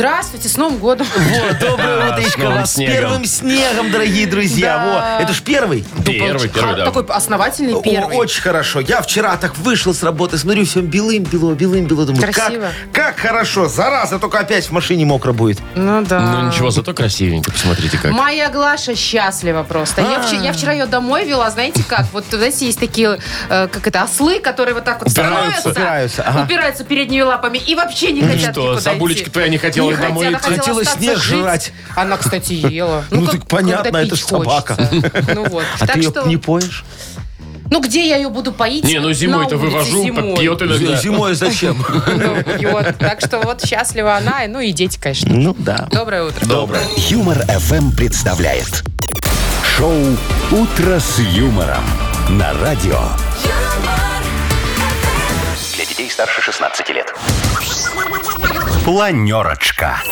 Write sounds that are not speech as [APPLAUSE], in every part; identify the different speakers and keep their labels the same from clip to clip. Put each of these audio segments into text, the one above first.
Speaker 1: Здравствуйте, с Новым годом. [LAUGHS]
Speaker 2: Вот, доброе
Speaker 3: Да, с
Speaker 2: утречко
Speaker 3: новым
Speaker 2: вас. С
Speaker 3: снегом.
Speaker 2: первым снегом, дорогие друзья.
Speaker 1: Да.
Speaker 2: Во, это ж первый.
Speaker 3: Первый, первый, да.
Speaker 1: Такой основательный
Speaker 2: О,
Speaker 1: первый.
Speaker 2: очень хорошо. Я вчера так вышел с работы, смотрю, все белым-бело, белым-бело. Думаю, как,
Speaker 1: Красиво.
Speaker 2: как хорошо. Зараза, только опять в машине мокро будет.
Speaker 1: Ну да.
Speaker 3: Ну ничего, зато красивенько, посмотрите как.
Speaker 1: Моя Глаша счастлива просто. Я, вчера, я вчера ее домой вела, знаете как? Вот, знаете, есть такие, э, как это, ослы, которые вот так вот
Speaker 3: Упираются.
Speaker 1: становятся,
Speaker 2: Упираются, ага.
Speaker 1: упираются передними лапами и вообще не хотят
Speaker 3: что,
Speaker 1: никуда
Speaker 3: Сабулечка
Speaker 1: идти.
Speaker 3: твоя не хотела
Speaker 1: Не
Speaker 3: домой
Speaker 1: хотела,
Speaker 3: идти?
Speaker 1: хотела
Speaker 2: Хотела снег
Speaker 1: жить.
Speaker 2: жрать.
Speaker 1: Она, кстати, ела.
Speaker 2: Ну,
Speaker 1: как-
Speaker 2: так понятно, это ж собака.
Speaker 1: Ну вот.
Speaker 2: А
Speaker 1: так
Speaker 2: ты ее
Speaker 1: что,
Speaker 2: не поешь?
Speaker 1: ну где я ее буду поить?
Speaker 3: Не, ну зимой-то вывожу,
Speaker 1: зимой.
Speaker 3: пьет иногда.
Speaker 2: Зимой зачем? [LAUGHS]
Speaker 1: Ну, пьет. Так что вот счастлива она, ну и дети, конечно.
Speaker 2: Ну да.
Speaker 1: Доброе утро.
Speaker 3: Доброе.
Speaker 4: Юмор ФМ представляет. Шоу «Утро с юмором» на радио. Для детей старше 16 лет. Планерочка.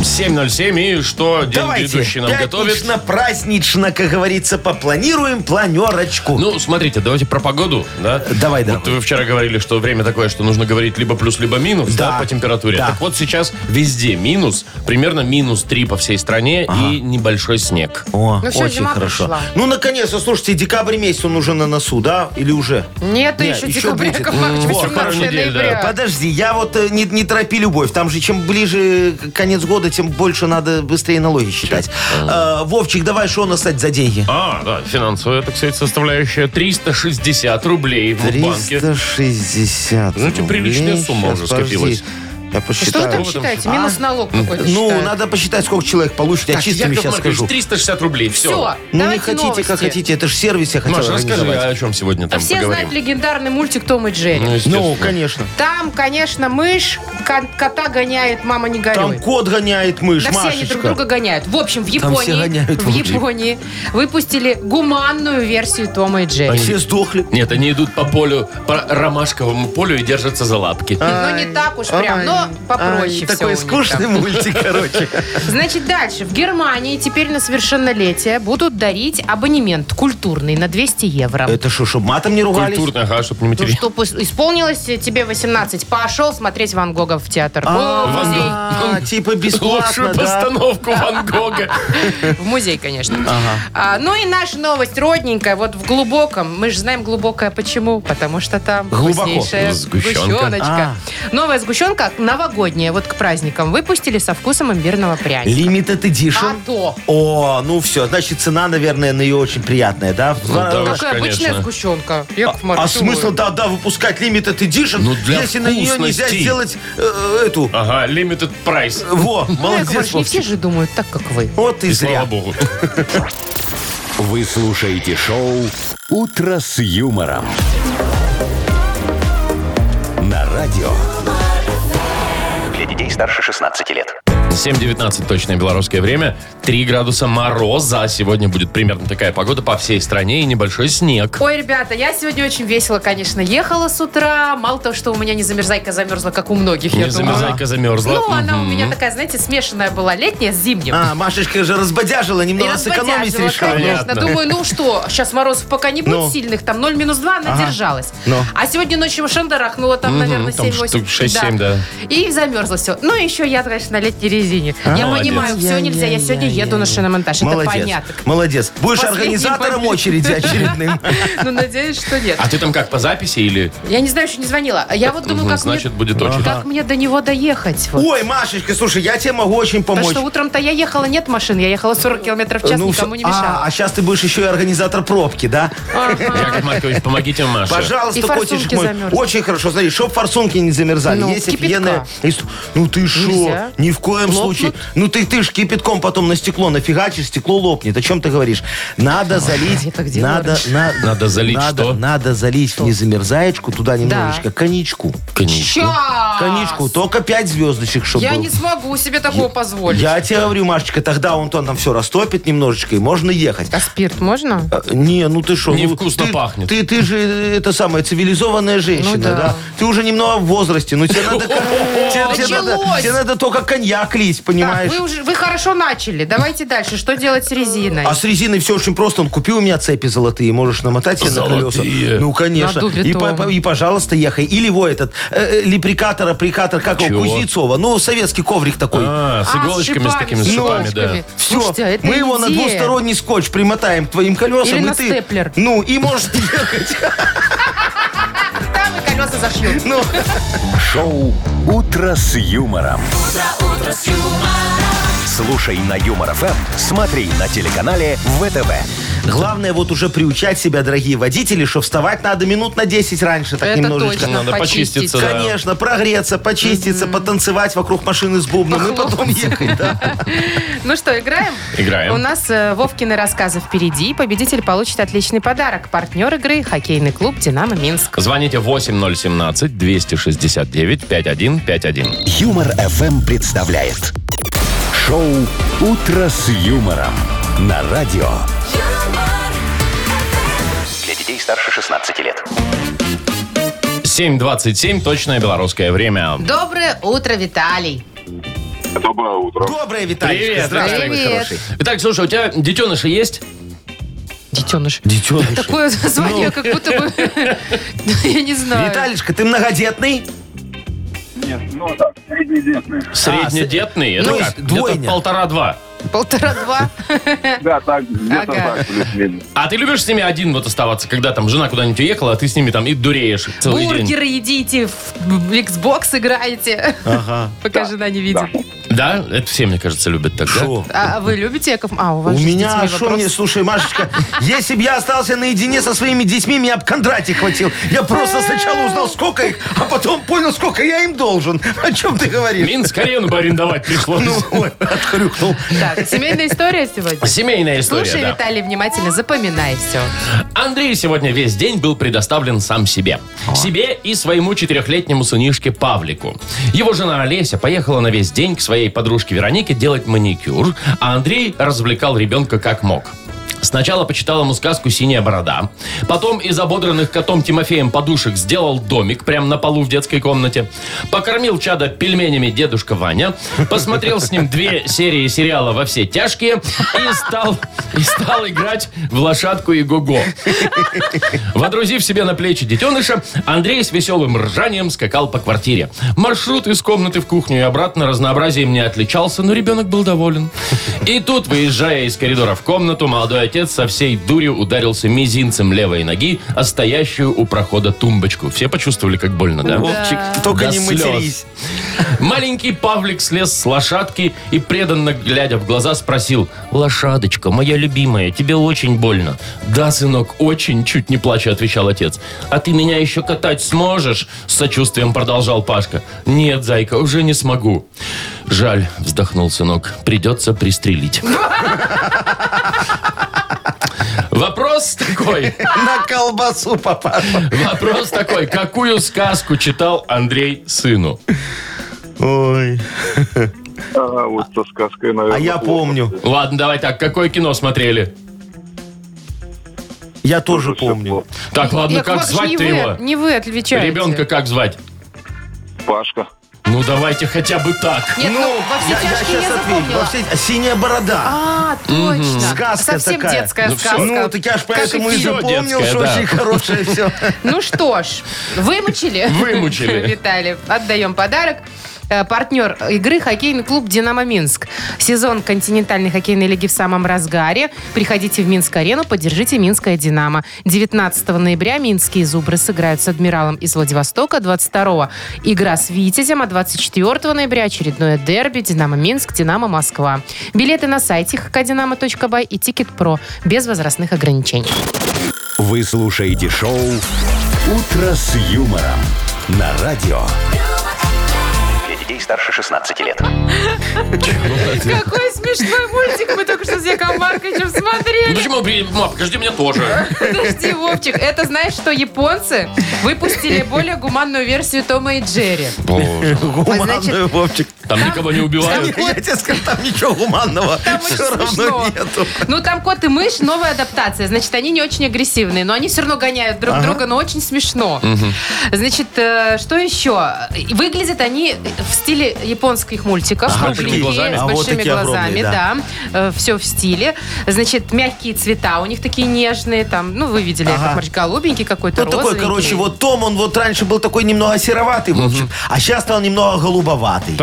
Speaker 3: 7.07, и что день
Speaker 2: Давайте,
Speaker 3: грядущий нам готовит?
Speaker 2: пятнично, празднично, как говорится, попланируем планерочку.
Speaker 3: Ну, смотрите, давайте про погоду, да?
Speaker 2: Давай,
Speaker 3: Вот
Speaker 2: давай.
Speaker 3: вы вчера говорили, что время такое, что нужно говорить либо плюс, либо минус, да,
Speaker 2: Да,
Speaker 3: по температуре.
Speaker 2: да.
Speaker 3: Так вот сейчас везде минус, примерно минус 3 по всей стране и небольшой снег.
Speaker 2: О,
Speaker 1: Ну всё,
Speaker 2: очень
Speaker 1: зима
Speaker 2: хорошо.
Speaker 1: пришла.
Speaker 2: Ну, наконец-то, слушайте, декабрь месяц, он уже на носу, да? Или уже?
Speaker 1: Нет,
Speaker 2: Не,
Speaker 1: еще
Speaker 2: будет.
Speaker 1: Яков Маркович,
Speaker 3: Вот,
Speaker 1: 18
Speaker 3: пару недель, да.
Speaker 2: Подожди, я вот э, не, не торопи любовь. Там же чем ближе конец года, тем больше надо быстрее налоги считать. Э, Вовчик, давай что у нас кстати, за деньги?
Speaker 3: А, да, финансовая, так сказать, составляющая 360 рублей в банке.
Speaker 2: 360
Speaker 3: Ну, это приличная сумма
Speaker 2: Щас,
Speaker 3: уже скопилась.
Speaker 2: подожди. Я посчитаю.
Speaker 1: там
Speaker 3: Что вы там
Speaker 1: считаете? Минус налог какой-то
Speaker 2: Ну,
Speaker 1: считают.
Speaker 2: надо посчитать, сколько человек получит. Я
Speaker 3: Так,
Speaker 2: чистыми
Speaker 3: Яков
Speaker 2: сейчас
Speaker 3: Маркович,
Speaker 2: скажу.
Speaker 3: 360 рублей, все.
Speaker 1: Все,
Speaker 2: Ну, не
Speaker 1: давайте
Speaker 2: хотите,
Speaker 1: новости.
Speaker 2: как хотите. Это же сервис я хотел
Speaker 3: Маша, расскажи,
Speaker 2: организовать.
Speaker 3: о чем сегодня там
Speaker 1: Все
Speaker 3: поговорим.
Speaker 1: знают легендарный мультик Том и Джерри.
Speaker 3: Ну, естественно.
Speaker 2: Ну, конечно.
Speaker 1: Там, конечно, мышь ко- кота гоняет, мама не горюй.
Speaker 2: Там кот гоняет мышь,
Speaker 1: Да все они друг друга гоняют. В общем, в
Speaker 2: Там все
Speaker 1: Японии,
Speaker 2: гоняют
Speaker 1: в. Японии выпустили гуманную версию Тома и Джерри.
Speaker 2: Все сдохли.
Speaker 3: Нет, они идут по полю, по ромашковому полю и держатся за лапки.
Speaker 1: Ну, не так уж прям, но попроще
Speaker 2: Ай,
Speaker 1: все
Speaker 2: Такой
Speaker 1: у них
Speaker 2: скучный
Speaker 1: там.
Speaker 2: мультик, короче. [LAUGHS]
Speaker 1: Значит, дальше. В Германии теперь на совершеннолетие будут дарить абонемент культурный на 200 евро.
Speaker 2: Это что, чтобы матом не ругались?
Speaker 3: Культурно, ага, чтобы не
Speaker 1: Ну,
Speaker 3: материть.
Speaker 1: чтоб ис- исполнилось тебе 18, пошел смотреть Ван Гога в театр. Музей. [LAUGHS]
Speaker 2: А, Типа бесплатно,
Speaker 3: Лучшую постановку Ван Гога. [LAUGHS]
Speaker 1: В музей, конечно. А, ну и наша новость родненькая. Вот в глубоком. Мы же знаем глубокое почему. Потому что там вкуснейшая
Speaker 3: Сгущенка.
Speaker 1: сгущеночка. Новая сгущенка новогодняя. Вот к праздникам выпустили со вкусом имбирного пряника.
Speaker 2: Limited Edition.
Speaker 1: А то.
Speaker 2: О, ну все, значит, цена, наверное, на нее очень приятная, да? Два
Speaker 3: да
Speaker 2: раза.
Speaker 3: уж,
Speaker 1: Какая обычная
Speaker 3: конечно.
Speaker 1: сгущенка. Яков
Speaker 2: А
Speaker 1: Маркович,
Speaker 2: смысл, да, да, выпускать Limited Edition,
Speaker 3: Ну, для
Speaker 2: если на нее нельзя сделать э, эту...
Speaker 3: Ага, limited price.
Speaker 2: Во,
Speaker 1: Ну, Яков
Speaker 2: молодец,
Speaker 1: Маркович, не все
Speaker 2: Вовчик.
Speaker 1: же думают так, как вы.
Speaker 2: Вот и
Speaker 3: И
Speaker 2: зря.
Speaker 3: слава богу.
Speaker 4: Вы слушаете шоу «Утро с юмором». На радио. Старше 16 лет.
Speaker 3: 7.19 точное белорусское время. 3 градуса мороза. Сегодня будет примерно такая погода по всей стране и небольшой снег.
Speaker 1: Ой, ребята, я сегодня очень весело, конечно, ехала с утра. Мало того, что у меня не замерзайка замерзла, как у многих, я
Speaker 3: Не
Speaker 1: думала.
Speaker 3: замерзайка замерзла.
Speaker 1: Ну, она у меня такая, знаете, смешанная была, летняя с зимним.
Speaker 2: А, Машечка же разбодяжила, немного сэкономить
Speaker 1: разбодяжила,
Speaker 2: решила.
Speaker 1: конечно.
Speaker 3: Понятно.
Speaker 1: Думаю, ну что, сейчас морозов пока не будет
Speaker 2: Ну.
Speaker 1: сильных, там 0 минус 2, она
Speaker 2: Ага.
Speaker 1: держалась.
Speaker 2: Ну.
Speaker 1: А сегодня ночью шандарахнула там, наверное,
Speaker 3: там
Speaker 1: 7-8.
Speaker 3: штук 6-7, да.
Speaker 1: И замерзло все. Ну, еще я, конечно, на летней резине. я
Speaker 3: Молодец.
Speaker 1: понимаю, все нельзя. Я сегодня еду на шиномонтаж. Это
Speaker 2: Молодец,
Speaker 1: понятно.
Speaker 2: молодец. Будешь
Speaker 1: Последний
Speaker 2: организатором
Speaker 1: момент.
Speaker 2: очереди очередным. [LAUGHS]
Speaker 1: Ну, надеюсь, что нет.
Speaker 3: А ты там как, по записи или...
Speaker 1: Я не знаю, еще не звонила. Я вот думаю,
Speaker 3: Мгм,
Speaker 1: как
Speaker 3: Значит,
Speaker 1: мне...
Speaker 3: будет очередь.
Speaker 1: Как мне до него доехать?
Speaker 2: Ой, Машечка, слушай, я тебе могу очень
Speaker 1: Потому
Speaker 2: помочь.
Speaker 1: что утром-то я ехала, нет машин, я ехала 40 километров в час,
Speaker 2: Ну,
Speaker 1: никому не мешала.
Speaker 2: А, а сейчас ты будешь еще и организатор пробки, да?
Speaker 3: Яков Маркович, помогите Маше.
Speaker 2: Пожалуйста,
Speaker 1: И
Speaker 2: котичек мой.
Speaker 1: замерзнут.
Speaker 2: Очень хорошо. Смотри, чтоб форсунки не замерзали.
Speaker 1: Ну,
Speaker 2: Есть офигенная... Ну ты шо? Ни в коем коем
Speaker 1: Лопнут?
Speaker 2: случае. Ну ты, ты ж кипятком потом на стекло нафигачишь, стекло лопнет. О чем ты говоришь? Надо залить...
Speaker 1: это где
Speaker 2: надо,
Speaker 1: говоришь?
Speaker 2: на-
Speaker 3: Надо залить
Speaker 2: надо,
Speaker 3: что?
Speaker 2: Надо залить в незамерзаечку туда немножечко коньячку.
Speaker 3: Коньячку.
Speaker 1: Щас!
Speaker 2: Коньячку, только 5 звездочек, чтобы
Speaker 1: Я
Speaker 2: был.
Speaker 1: не смогу себе такого позволить.
Speaker 2: Я тебе говорю, Машечка, тогда он то там все растопит немножечко, и можно ехать.
Speaker 1: А спирт можно?
Speaker 2: А, Не, ну ты что?
Speaker 3: Невкусно
Speaker 2: ты,
Speaker 3: пахнет.
Speaker 2: Ты, ты же э, это самая цивилизованная женщина,
Speaker 1: Ну да.
Speaker 2: да. Ты уже немного в возрасте, ну тебе надо, [LAUGHS] тебе- тебе надо,
Speaker 1: Началось.
Speaker 2: тебе надо только коньяк лить,
Speaker 1: Так,
Speaker 2: понимаешь?
Speaker 1: вы, уже, вы хорошо начали. Давайте дальше. Что делать с резиной?
Speaker 2: А с резиной все очень просто. Он купил у меня цепи золотые, можешь намотать себе на колеса.
Speaker 3: Золотые.
Speaker 2: Ну, конечно.
Speaker 1: На
Speaker 2: И,
Speaker 1: дубе
Speaker 2: по-
Speaker 1: том.
Speaker 2: по- и, пожалуйста, ехай. Или его этот, э, э, леприкатор, аппликатор, как его? Кузнецова. Ну, советский коврик такой.
Speaker 3: А, с
Speaker 1: А,
Speaker 3: иголочками, с такими
Speaker 1: с
Speaker 3: с
Speaker 1: шипами,
Speaker 3: шипами,
Speaker 1: с
Speaker 3: да.
Speaker 1: иголочками.
Speaker 2: Все,
Speaker 1: Слушайте, а это
Speaker 2: мы его на
Speaker 1: идея.
Speaker 2: двусторонний скотч примотаем к твоим колесам.
Speaker 1: Или
Speaker 2: и
Speaker 1: на
Speaker 2: ты-
Speaker 1: степлер.
Speaker 2: Ну, и можешь ехать.
Speaker 1: Там и колеса зашьют.
Speaker 2: Ну,
Speaker 4: Шоу «Утро с юмором». Слушай на Юмор ФМ, смотри на телеканале ВТВ.
Speaker 2: Главное вот уже приучать себя, дорогие водители, что вставать надо минут на 10 раньше, так
Speaker 1: Это
Speaker 2: немножечко.
Speaker 1: точно.
Speaker 3: Надо
Speaker 1: почистить.
Speaker 3: почиститься, да.
Speaker 2: Конечно, прогреться, почиститься, потанцевать вокруг машины с бубном и потом ехать, да. [LAUGHS]
Speaker 1: Ну что, играем?
Speaker 3: Играем.
Speaker 1: У нас э, Вовкины рассказы впереди. Победитель получит отличный подарок. Партнер игры – хоккейный клуб «Динамо Минск».
Speaker 3: Звоните 8017-269-5151.
Speaker 4: Юмор ФМ представляет. Шоу «Утро с юмором» на радио. Детей старше 16 лет.
Speaker 3: 7.27, точное белорусское время.
Speaker 1: Доброе утро, Виталий.
Speaker 5: Доброе утро.
Speaker 2: Доброе, Виталий.
Speaker 3: Привет,
Speaker 2: Здравствуй, мой
Speaker 1: Привет.
Speaker 2: хороший.
Speaker 3: Итак, слушай, у тебя детеныши есть?
Speaker 1: Детеныш.
Speaker 2: Детеныш.
Speaker 1: Такое звание, как будто бы... [LAUGHS] Я не знаю.
Speaker 2: Виталишка, ты многодетный?
Speaker 5: Нет, ну так, среднедетные.
Speaker 3: Среднедетный? Это
Speaker 2: ну,
Speaker 3: как?
Speaker 2: двойня.
Speaker 3: Где-то полтора-два.
Speaker 1: Полтора-два. [LAUGHS]
Speaker 5: Да, так, где-то
Speaker 1: Ага.
Speaker 5: так, плюс-минус.
Speaker 3: А ты любишь с ними один вот оставаться, когда там жена куда-нибудь уехала, а ты с ними там и дуреешь целый день?
Speaker 1: Бургеры едите, в Xbox играете.
Speaker 2: Ага.
Speaker 1: Пока жена не видит.
Speaker 3: Да? Это все, мне кажется, любят так, да?
Speaker 2: Шо?
Speaker 1: А вы любите, Яков? А, у вас
Speaker 2: У
Speaker 1: же с
Speaker 2: меня,
Speaker 1: детьми
Speaker 2: что
Speaker 1: вопрос.
Speaker 2: мне, слушай, Машечка, если бы я остался наедине со своими детьми, меня бы Кондратий хватил. Я просто сначала узнал, сколько их, а потом понял, сколько я им должен. О чем ты говоришь?
Speaker 3: Минск-арену бы арендовать пришлось.
Speaker 2: Ну, ой, отхрюкнул.
Speaker 1: Так, семейная история сегодня?
Speaker 3: Семейная история,
Speaker 1: Слушай,
Speaker 3: да.
Speaker 1: Виталий, внимательно запоминай все.
Speaker 3: Андрей сегодня весь день был предоставлен сам себе. Себе и своему четырехлетнему сынишке Павлику. Его жена Олеся поехала на весь день к своей подружке Веронике делать маникюр, а Андрей развлекал ребенка как мог. Сначала почитал ему сказку «Синяя борода». Потом из ободранных котом Тимофеем подушек сделал домик прямо на полу в детской комнате. Покормил чада пельменями дедушка Ваня. Посмотрел с ним две серии сериала «Во все тяжкие» и стал, и стал играть в лошадку и го-го. Водрузив себе на плечи детеныша, Андрей с веселым ржанием скакал по квартире. Маршрут из комнаты в кухню и обратно разнообразием не отличался, но ребенок был доволен. И тут, выезжая из коридора в комнату, молодой отец со всей дурью ударился мизинцем левой ноги, о стоящую у прохода тумбочку. Все почувствовали, как больно, да?
Speaker 2: Вовчик, только
Speaker 3: До
Speaker 2: не
Speaker 3: слез.
Speaker 2: матерись.
Speaker 3: Маленький Павлик слез с лошадки и, преданно глядя в глаза, спросил, «Лошадочка, моя любимая, тебе очень больно?» «Да, сынок, очень», чуть не плача отвечал отец. «А ты меня еще катать сможешь?» С сочувствием продолжал Пашка. «Нет, зайка, уже не смогу». «Жаль», вздохнул сынок, «придется пристрелить». [LAUGHS] Вопрос такой,
Speaker 2: На колбасу, папаша.
Speaker 3: вопрос такой, какую сказку читал Андрей сыну?
Speaker 2: Ой,
Speaker 5: А, вот со сказкой, наверное.
Speaker 2: а я помню.
Speaker 3: Ладно, давай так, какое кино смотрели?
Speaker 2: Я тоже помню.
Speaker 3: Так, ладно, как звать-то
Speaker 1: не вы,
Speaker 3: его?
Speaker 1: Не вы отвечаете.
Speaker 3: Ребенка как звать?
Speaker 5: Пашка.
Speaker 3: Ну, давайте хотя бы так.
Speaker 1: Нет, ну, во все
Speaker 2: я,
Speaker 1: тяжкие я,
Speaker 2: отвечу.
Speaker 1: запомнила.
Speaker 2: Во все- Синяя борода.
Speaker 1: А, точно.
Speaker 2: Сказка
Speaker 1: Совсем
Speaker 2: такая.
Speaker 1: детская
Speaker 3: Ну
Speaker 1: сказка.
Speaker 2: Ну, так я ж поэтому и запомнил, что
Speaker 3: да.
Speaker 2: очень хорошее все.
Speaker 1: Ну что ж, вымучили?
Speaker 3: Вымучили. [LAUGHS]
Speaker 1: Виталий, отдаем подарок. Э, Партнер игры хоккейный клуб «Динамо Минск». Сезон континентальной хоккейной лиги в самом разгаре. Приходите в Минск-арену, поддержите «Минское Динамо». 19 ноября минские «Зубры» сыграют с «Адмиралом» из Владивостока. 22 игра с «Витязем», а 24 ноября очередное дерби «Динамо Минск», «Динамо Москва». Билеты на сайте hkdinamo.by и «Тикет.Про» без возрастных ограничений.
Speaker 4: Вы слушаете шоу «Утро с юмором» на радио. Старше 16 лет.
Speaker 1: Какой смешной мультик мы только что с Яковом Марковичем
Speaker 3: Ну
Speaker 1: смотрели.
Speaker 3: почему? при- Ма, покажи меня тоже.
Speaker 1: Подожди, Вовчик, это знаешь, что японцы выпустили более гуманную версию Тома и Джерри.
Speaker 3: Боже,
Speaker 2: Гуманную,
Speaker 1: значит,
Speaker 2: Вовчик.
Speaker 3: Там никого не убивают.
Speaker 2: Я тебе скажу, там ничего гуманного
Speaker 1: Там
Speaker 2: все равно нету.
Speaker 1: Ну, там кот и мышь, новая адаптация. Значит, они не очень агрессивные, но они все равно гоняют друг друга, но очень смешно. Значит, э, что еще? Выглядят они в стиле японских мультиков.
Speaker 3: С большими
Speaker 1: Кругленькие,
Speaker 3: глазами?
Speaker 1: С
Speaker 2: А вот
Speaker 1: большими глазами,
Speaker 2: огромные,
Speaker 1: да. Все в стиле. Значит, мягкие цвета у них такие нежные. Там, ну, вы видели,
Speaker 2: Ага.
Speaker 1: как Марч, голубенький какой-то,
Speaker 2: Ну, такой, короче, вот Том, он вот раньше был такой немного сероватый, Вовчик, а сейчас стал немного голубоватый.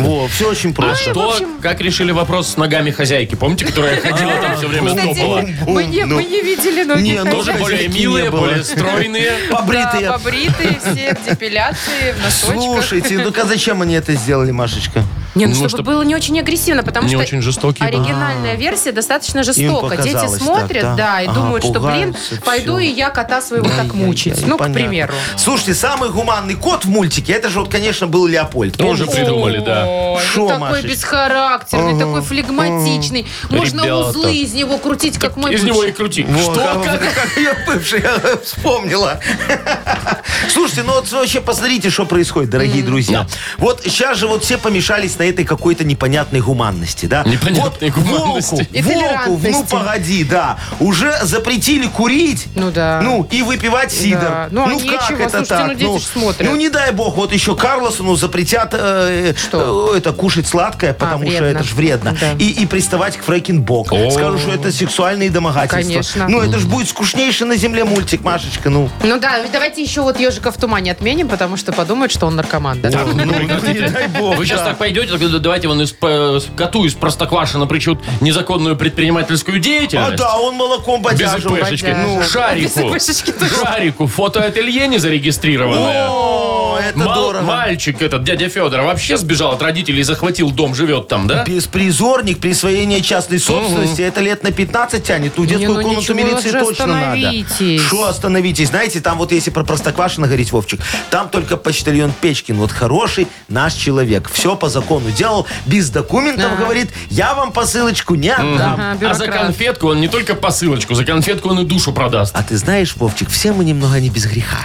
Speaker 2: Во, все очень
Speaker 3: А
Speaker 2: просто.
Speaker 3: что, как решили вопрос с ногами хозяйки? Помните, которая ходила там все время
Speaker 1: Кстати,
Speaker 3: топала?
Speaker 1: мы не,
Speaker 2: Ну.
Speaker 1: мы не видели ноги
Speaker 2: Не, ну,
Speaker 3: Тоже
Speaker 1: хозяйки.
Speaker 3: более милые,
Speaker 2: было.
Speaker 3: более стройные. [LAUGHS]
Speaker 2: Побритые.
Speaker 1: Да, побритые все, в депиляции, в носочках.
Speaker 2: Слушайте, ну-ка зачем они это сделали, Машечка?
Speaker 1: Не, ну,
Speaker 3: Ну,
Speaker 1: чтобы
Speaker 3: чтоб-
Speaker 1: было не очень агрессивно, потому
Speaker 3: Не
Speaker 1: что
Speaker 3: очень жестокий
Speaker 1: оригинальная версия достаточно жестока. Дети смотрят,
Speaker 2: так, да?
Speaker 1: да, и
Speaker 2: Ага,
Speaker 1: думают, что, блин, пойду и я кота своего так мучить.
Speaker 2: Ай-яй-яй,
Speaker 1: Ну, к
Speaker 2: понятно.
Speaker 1: примеру.
Speaker 2: Слушайте, самый гуманный кот в мультике, это же вот, конечно, был Леопольд.
Speaker 3: Тоже
Speaker 2: Помните?
Speaker 3: придумали, да.
Speaker 1: Ой,
Speaker 2: Шо,
Speaker 1: ну такой
Speaker 2: Машечка?
Speaker 1: бесхарактерный, такой флегматичный. Можно
Speaker 3: Ребята.
Speaker 1: узлы из него крутить, как мой
Speaker 3: Из него и
Speaker 1: бывший.
Speaker 3: крути.
Speaker 2: Вот,
Speaker 3: Что?
Speaker 2: а,
Speaker 3: Как? [LAUGHS]
Speaker 2: как я бывшая [LAUGHS] вспомнила. [LAUGHS] Слушайте, ну вот вообще посмотрите, что происходит, дорогие друзья. Вот сейчас же вот все помешались на этой какой-то непонятной гуманности, да?
Speaker 3: Непонятной
Speaker 2: вот
Speaker 3: гуманности.
Speaker 2: Волку, волку, ну погоди, да, уже запретили курить.
Speaker 1: Ну да.
Speaker 2: Ну, и выпивать сидр.
Speaker 1: Да. Ну, а нечего, слушайте, ну, дети ж смотрят.
Speaker 2: Ну, не дай бог, вот еще Карлосону запретят э,
Speaker 1: Что?
Speaker 2: э, это кушать сладкое, потому что
Speaker 1: вредно.
Speaker 2: это же вредно.
Speaker 1: Да.
Speaker 2: И, и приставать к Фрекенбок.
Speaker 3: О.
Speaker 2: Скажут, что это сексуальные домогательства.
Speaker 1: Конечно.
Speaker 2: Ну, это же будет скучнейший на земле мультик, Машечка, ну.
Speaker 1: Ну да, давайте еще вот ежика в тумане отменим, потому что подумают, что он наркоман. да?
Speaker 2: Ну, ну, не дай бог.
Speaker 3: Вы сейчас так пойдете, так давайте вон из, э, коту из Простоквашина причут незаконную предпринимательскую
Speaker 2: А
Speaker 3: деятельность.
Speaker 2: да, он молоком
Speaker 3: Без
Speaker 2: бодяжил.
Speaker 3: ИПшечки. Ну,
Speaker 1: Без
Speaker 3: Шарику.
Speaker 1: ИПшечки тоже.
Speaker 3: Шарику. Фотоателье не зарегистрированное.
Speaker 2: О, это
Speaker 3: Мал-
Speaker 2: дорого.
Speaker 3: Мальчик этот, дядя Федор, вообще сбежал от родителей, захватил дом, живет там, да?
Speaker 2: Беспризорник, присвоение частной собственности, это лет на 15 тянет. Ну, детскую
Speaker 1: ну
Speaker 2: комнату милиции точно надо. Что остановитесь? Знаете, там вот если про Простоквашино говорить, Вовчик, там только почтальон Печкин, вот хороший наш человек. Все по закону делал, без документов, говорит, я вам посылочку не отдам.
Speaker 1: Ага,
Speaker 3: А за
Speaker 1: бюрократ.
Speaker 3: конфетку он не только посылочку, за конфетку он и душу продаст.
Speaker 2: А ты знаешь, Вовчик, все мы немного не без греха.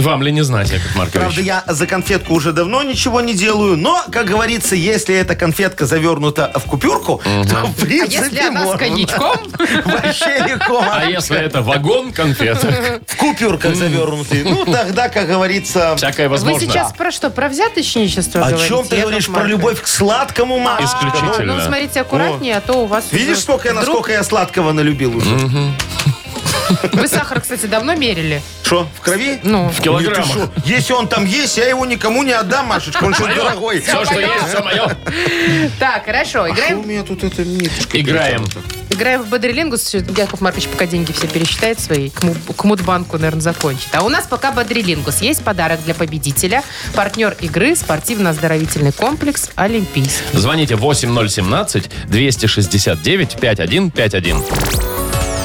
Speaker 3: Вам ли не знать, Яков Маркович?
Speaker 2: Правда, я за конфетку уже давно ничего не делаю, но, как говорится, если эта конфетка завернута в купюрку, то, в
Speaker 1: А
Speaker 2: принципе,
Speaker 1: если она с
Speaker 2: можно.
Speaker 1: коньячком? [LAUGHS]
Speaker 2: Вообще легко.
Speaker 3: А если это вагон конфеток?
Speaker 2: В купюрках завернутые, ну, тогда, как говорится...
Speaker 3: Всякое
Speaker 1: Вы
Speaker 3: возможно.
Speaker 1: сейчас про что? Про взяточничество
Speaker 2: О
Speaker 1: говорите?
Speaker 2: чем ты
Speaker 1: Яков
Speaker 2: говоришь? Про
Speaker 1: Маркович?
Speaker 2: любовь к сладкому, Машечка?
Speaker 3: Исключительно.
Speaker 1: Ну, смотрите аккуратнее, а то у вас...
Speaker 2: Видишь,
Speaker 1: уже
Speaker 2: сколько я,
Speaker 1: вдруг-
Speaker 2: насколько я сладкого налюбил уже?
Speaker 1: Вы сахар, кстати, давно мерили?
Speaker 2: Что, в крови?
Speaker 1: Ну,
Speaker 3: В килограммах.
Speaker 2: Ты шо? Если он там есть, я его никому не отдам, Машечка, он что дорогой.
Speaker 3: Все, что есть, все мое.
Speaker 1: так, хорошо,
Speaker 2: у
Speaker 1: играем,
Speaker 2: меня тут это ниточка?
Speaker 3: Играем.
Speaker 1: играем в Бодрилингус. Яков Маркович пока деньги все пересчитает свои, к, му- к Мудбанку, наверное, закончит. А у нас пока Бодрилингус. Есть подарок для победителя. Партнер игры спортивно-оздоровительный комплекс «Олимпийский».
Speaker 3: Звоните 8017-269-5151.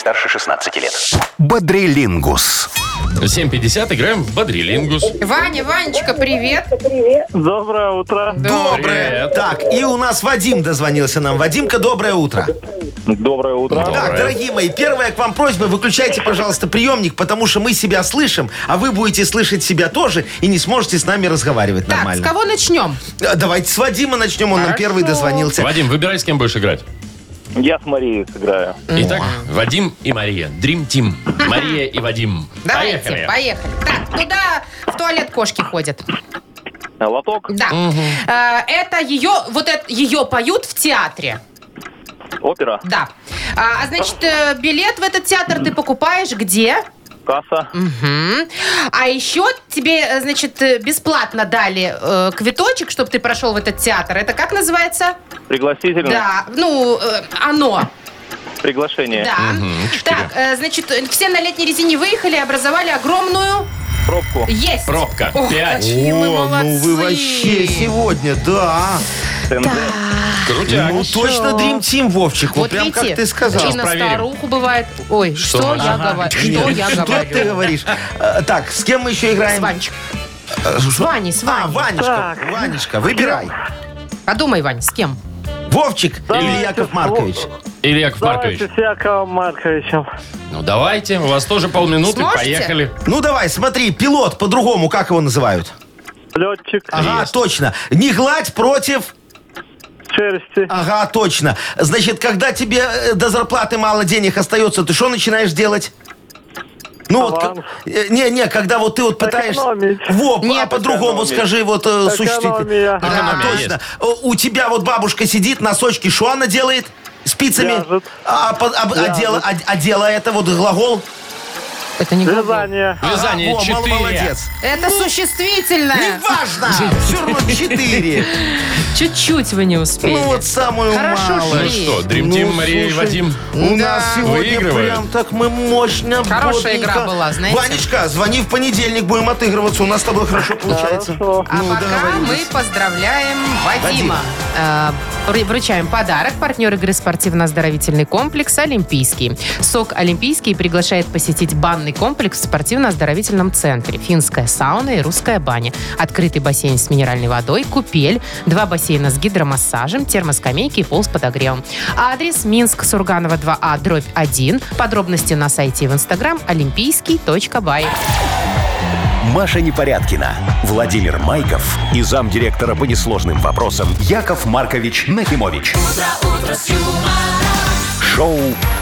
Speaker 4: Старше 16 лет. Бодрилингус.
Speaker 3: 7.50, играем в Бодрилингус.
Speaker 1: Ваня, Ванечка, привет.
Speaker 5: Доброе утро.
Speaker 2: Доброе.
Speaker 3: Привет.
Speaker 2: Так, и у нас Вадим дозвонился нам. Вадимка, доброе утро.
Speaker 5: Доброе утро.
Speaker 2: Так, дорогие мои, первая к вам просьба, выключайте, пожалуйста, приемник, потому что мы себя слышим, а вы будете слышать себя тоже и не сможете с нами разговаривать
Speaker 1: Так, с
Speaker 2: нормально.
Speaker 1: кого начнем?
Speaker 2: А, Давайте с Вадима начнем, он нам
Speaker 1: Хорошо.
Speaker 2: первый дозвонился.
Speaker 3: Вадим, выбирай, с кем будешь играть.
Speaker 5: Я с Марией сыграю.
Speaker 3: Итак, Вадим и Мария. Dream Team. Мария и Вадим.
Speaker 1: Давайте,
Speaker 3: Поехали.
Speaker 1: поехали. Так, туда в туалет кошки ходят.
Speaker 5: Лоток.
Speaker 1: Да. Э, Это ее, вот это, ее поют в театре.
Speaker 5: Опера.
Speaker 1: Да. А, а, значит, э, билет в этот театр ты покупаешь где?
Speaker 5: Касса.
Speaker 1: Мгм. А еще тебе, э, значит, э, бесплатно дали э, квиточек, чтобы ты прошел в этот театр. Это как называется?
Speaker 5: Пригласительное.
Speaker 1: Да, ну, э, оно.
Speaker 5: Приглашение.
Speaker 1: Да. Так, э, значит, все на летней резине выехали, образовали огромную...
Speaker 5: Пробку.
Speaker 1: Есть!
Speaker 3: Пробка.
Speaker 1: Ох,
Speaker 3: Пять.
Speaker 2: О, ну вы вообще сегодня, да.
Speaker 5: ТНТ.
Speaker 3: Крутяк.
Speaker 2: Ну, точно Dream Team, Вовчик. Вот,
Speaker 1: Вот
Speaker 2: прям
Speaker 1: видите,
Speaker 2: как ты сказал.
Speaker 1: и на
Speaker 3: проверим.
Speaker 1: старуху бывает. Ой, что,
Speaker 3: Что?
Speaker 1: я говорю? Что я
Speaker 2: что
Speaker 1: говорю?
Speaker 2: ты говоришь? Э, Так, с кем мы еще
Speaker 1: С
Speaker 2: играем?
Speaker 1: Ванечкой.
Speaker 2: Э,
Speaker 1: С Ваней, с
Speaker 2: А,
Speaker 1: Ваней.
Speaker 2: Ванечка, Ванечка, выбирай.
Speaker 1: Подумай, Вань, с кем?
Speaker 2: Вовчик или Яков Маркович?
Speaker 3: Или Яков Маркович.
Speaker 5: Давайте с Яковом Марковичем.
Speaker 3: Ну, давайте. У вас тоже полминуты.
Speaker 1: Сможете?
Speaker 3: Поехали.
Speaker 2: Ну, давай, смотри, пилот по-другому, как его называют?
Speaker 5: Летчик.
Speaker 2: Ага,
Speaker 3: Есть.
Speaker 2: точно. Не гладь против...
Speaker 5: Черсти.
Speaker 2: Ага, точно. Значит, когда тебе э, до зарплаты мало денег остается, ты что начинаешь делать? Ну вот,
Speaker 5: Аванс.
Speaker 2: к- э, не, не, когда вот ты вот пытаешься...
Speaker 5: Экономить.
Speaker 2: Во, а по-другому скажи, вот э, существительное. Да, точно. У у тебя вот бабушка сидит, носочки, что она делает? Спицами?
Speaker 5: Вяжет.
Speaker 2: А, а- а
Speaker 5: Вяжет.
Speaker 2: дело, а- а дело это вот глагол?
Speaker 1: Это не глагол.
Speaker 5: Вязание.
Speaker 3: Вязание
Speaker 2: мол-
Speaker 3: 4.
Speaker 2: молодец.
Speaker 1: Это существительное.
Speaker 2: Неважно, [LAUGHS] все равно четыре.
Speaker 1: Чуть-чуть вы не успели.
Speaker 2: Ну вот самую
Speaker 1: Хорошо
Speaker 2: малость.
Speaker 3: Ну что, Dream Team,
Speaker 2: Ну,
Speaker 3: Мария и
Speaker 2: слушай,
Speaker 3: Вадим.
Speaker 2: У
Speaker 1: Да.
Speaker 2: нас сегодня
Speaker 3: Выигрывают.
Speaker 2: прям так мы мощно,
Speaker 1: Хорошая
Speaker 2: бодренько.
Speaker 1: игра была, знаете.
Speaker 2: Ванечка, звони в понедельник, будем отыгрываться. У нас с тобой хорошо получается.
Speaker 5: Хорошо.
Speaker 1: А
Speaker 2: Ну,
Speaker 1: пока
Speaker 2: договорились.
Speaker 1: мы поздравляем Вадима.
Speaker 2: Вадим.
Speaker 1: Э, вру- Вручаем подарок. Партнер игры спортивно-оздоровительный комплекс «Олимпийский». СОК «Олимпийский» приглашает посетить банный комплекс в спортивно-оздоровительном центре. Финская сауна и русская баня. Открытый бассейн с минеральной водой, купель, два бассейна с гидромассажем, термоскамейки и пол с подогревом. Адрес Минск, Сурганова 2А, дробь 1. Подробности на сайте и в инстаграм олимпийский.бай.
Speaker 4: Маша Непорядкина, Владимир Майков и замдиректора по несложным вопросам Яков Маркович Нахимович. Шоу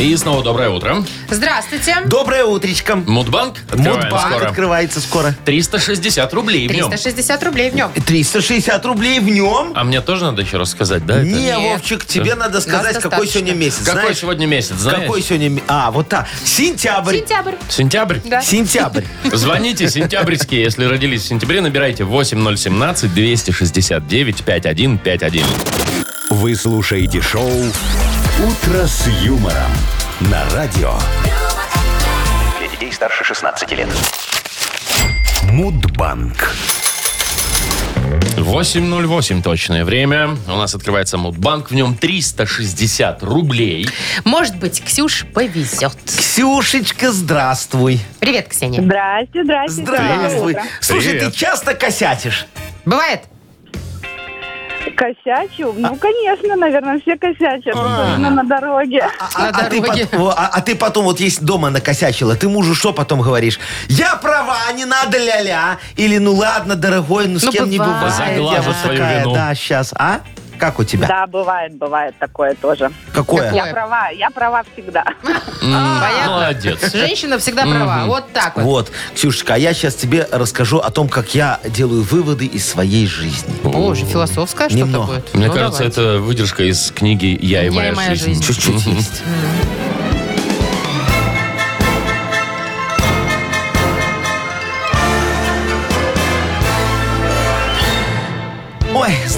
Speaker 3: И снова доброе утро.
Speaker 1: Здравствуйте.
Speaker 2: Доброе утречко.
Speaker 3: Мудбанк открываем
Speaker 2: Мудбанк
Speaker 3: скоро.
Speaker 2: открывается скоро.
Speaker 3: 360 рублей в нем.
Speaker 1: 360 рублей в нем.
Speaker 2: 360 рублей в нем.
Speaker 3: А мне тоже надо еще рассказать, да? это?
Speaker 2: Не. Вовчик, тебе надо сказать, какой
Speaker 1: достаточно.
Speaker 2: сегодня месяц.
Speaker 3: Какой
Speaker 2: Знаешь,
Speaker 3: сегодня месяц, знаешь?
Speaker 2: Какой сегодня... ме- А, вот так. Сентябрь.
Speaker 1: Сентябрь.
Speaker 3: Сентябрь?
Speaker 1: Да.
Speaker 2: Сентябрь.
Speaker 3: Звоните, сентябрьские, если родились в сентябре, набирайте 8017-269-5151.
Speaker 4: Вы слушаете шоу Утро с юмором на радио. Для детей старше 16 лет. Мудбанк.
Speaker 3: 8.08 точное время. У нас открывается мудбанк, в нем 360 рублей.
Speaker 1: Может быть, Ксюш повезет.
Speaker 2: Ксюшечка, здравствуй.
Speaker 1: Привет, Ксения.
Speaker 6: Здрасте, здрасте.
Speaker 2: Здравствуй. Слушай,
Speaker 3: Привет.
Speaker 2: ты часто косячишь?
Speaker 1: Бывает?
Speaker 6: Косячу? Ну, конечно, наверное, все косячат. Особенно на дороге.
Speaker 2: А, ты
Speaker 1: дороге.
Speaker 2: пот- о, а- а ты потом вот есть дома накосячила, ты мужу что потом говоришь? Я права, не надо ля-ля. Или ну ладно, дорогой, ну с
Speaker 1: Ну,
Speaker 2: кем не
Speaker 1: бывает.
Speaker 2: бывает. Я
Speaker 3: Заглажу
Speaker 2: вот
Speaker 3: свою
Speaker 2: такая,
Speaker 3: вину.
Speaker 2: да, сейчас. А? Как у тебя?
Speaker 6: Да, бывает, бывает такое тоже.
Speaker 2: Какое?
Speaker 1: Какое?
Speaker 6: Я права, я права всегда.
Speaker 3: М,
Speaker 1: понятно.
Speaker 3: Молодец.
Speaker 1: Женщина всегда права. Вот так вот.
Speaker 2: Вот, Ксюшечка, а я сейчас тебе расскажу о том, как я делаю выводы из своей жизни.
Speaker 1: Боже, философское что-то
Speaker 2: Немного.
Speaker 1: будет.
Speaker 3: Мне
Speaker 1: Ну,
Speaker 3: кажется,
Speaker 1: давайте.
Speaker 3: это выдержка из книги «Я и моя, жизнь».
Speaker 2: Чуть-чуть [LAUGHS] есть.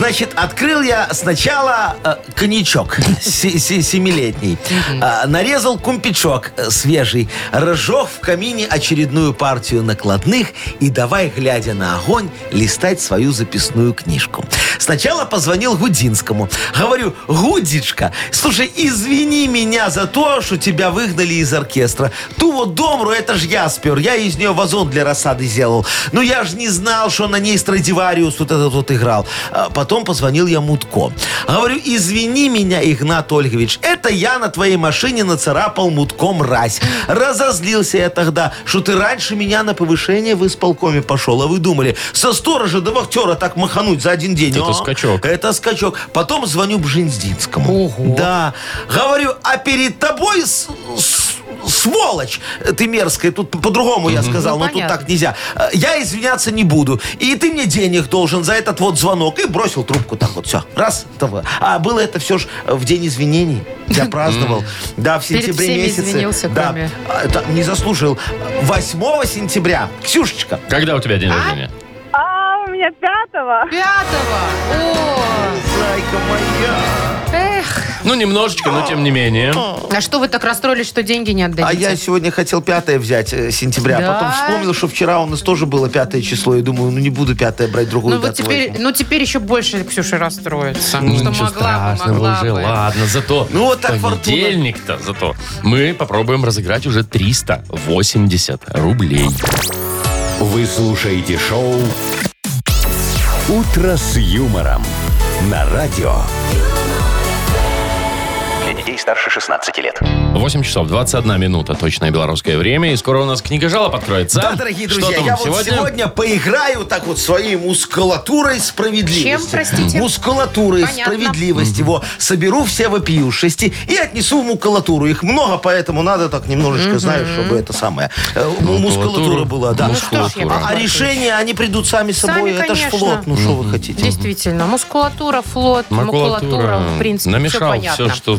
Speaker 2: Значит, открыл я сначала э, коньячок [LAUGHS] се- се- семилетний, А, нарезал кумпичок э, свежий, разжег в камине очередную партию накладных и давай, глядя на огонь, листать свою записную книжку. Сначала позвонил Гудинскому. Говорю, Гудичка, слушай, извини меня за то, что тебя выгнали из оркестра. Ту вот домру, это ж я спер. Я из нее вазон для рассады сделал. Ну я ж не знал, что на ней Страдивариус вот этот вот играл. А Потом позвонил я Мутко. Говорю, извини меня, Игнат Ольгович, это я на твоей машине нацарапал Мутко мразь. Разозлился я тогда, что ты раньше меня на повышение в исполкоме пошел. А вы думали, со сторожа до вахтера так махануть за один день?
Speaker 3: Это
Speaker 2: А?
Speaker 3: скачок.
Speaker 2: Это скачок. Потом звоню Бжензинскому.
Speaker 1: Ого.
Speaker 2: Да. Говорю, а перед тобой с- с- сволочь ты мерзкая. Тут по-другому я сказал,
Speaker 1: Ну,
Speaker 2: но тут
Speaker 1: понятно.
Speaker 2: так нельзя. Э, Я извиняться не буду. И ты мне денег должен за этот вот звонок. И бросил трубку так вот. Все. Раз. того. А было это все ж в день извинений. Я [LAUGHS] праздновал. Да, в
Speaker 1: Перед
Speaker 2: сентябре
Speaker 1: всеми
Speaker 2: месяце.
Speaker 1: извинился,
Speaker 2: Да.
Speaker 1: кроме-
Speaker 2: А, это Не заслужил. 8 сентября. Ксюшечка.
Speaker 3: Когда у тебя день рождения?
Speaker 6: А, у меня пятого.
Speaker 1: Пятого. О,
Speaker 2: Зайка моя.
Speaker 1: эх.
Speaker 3: Ну, немножечко, но тем не менее.
Speaker 1: А что вы так расстроились, что деньги не отдадите?
Speaker 2: А я сегодня хотел пятое взять э, сентября.
Speaker 1: Да?
Speaker 2: Потом вспомнил, что вчера у нас тоже было пятое число. И думаю, ну не буду пятое брать, другую
Speaker 1: Ну вот
Speaker 2: дату
Speaker 1: теперь,
Speaker 2: возьму.
Speaker 1: ну теперь еще больше Ксюша расстроится.
Speaker 3: Ну,
Speaker 1: что
Speaker 3: ничего
Speaker 1: могла бы,
Speaker 3: страшного
Speaker 1: могла
Speaker 3: уже,
Speaker 1: бы.
Speaker 3: ладно. Зато
Speaker 2: Ну, вот так
Speaker 3: понедельник-то, зато мы попробуем разыграть уже 380 рублей.
Speaker 4: Вы слушаете шоу «Утро с юмором» на радио.
Speaker 7: Старше 16 лет.
Speaker 3: 8 часов 21 минута, точное белорусское время. И скоро у нас книга жалоб откроется.
Speaker 2: Да, дорогие
Speaker 3: Что
Speaker 2: друзья,
Speaker 3: там
Speaker 2: я вот сегодня поиграю так вот своей мускулатурой справедливости.
Speaker 1: Чем, простите?
Speaker 2: Мускулатурой
Speaker 1: Понятно.
Speaker 2: справедливости. Во, соберу все вопиюшести и отнесу в макулатуру. Их много, поэтому надо так немножечко, знаешь, чтобы это самое, э, мускулатура была, да.
Speaker 1: Ну ж, Яков
Speaker 2: А, а решения, они придут сами собой. это ж
Speaker 1: конечно.
Speaker 2: флот, ну что вы хотите?
Speaker 1: Действительно, мускулатура, флот, макулатура, в принципе, все
Speaker 3: намешал
Speaker 1: понятно.
Speaker 3: все, что...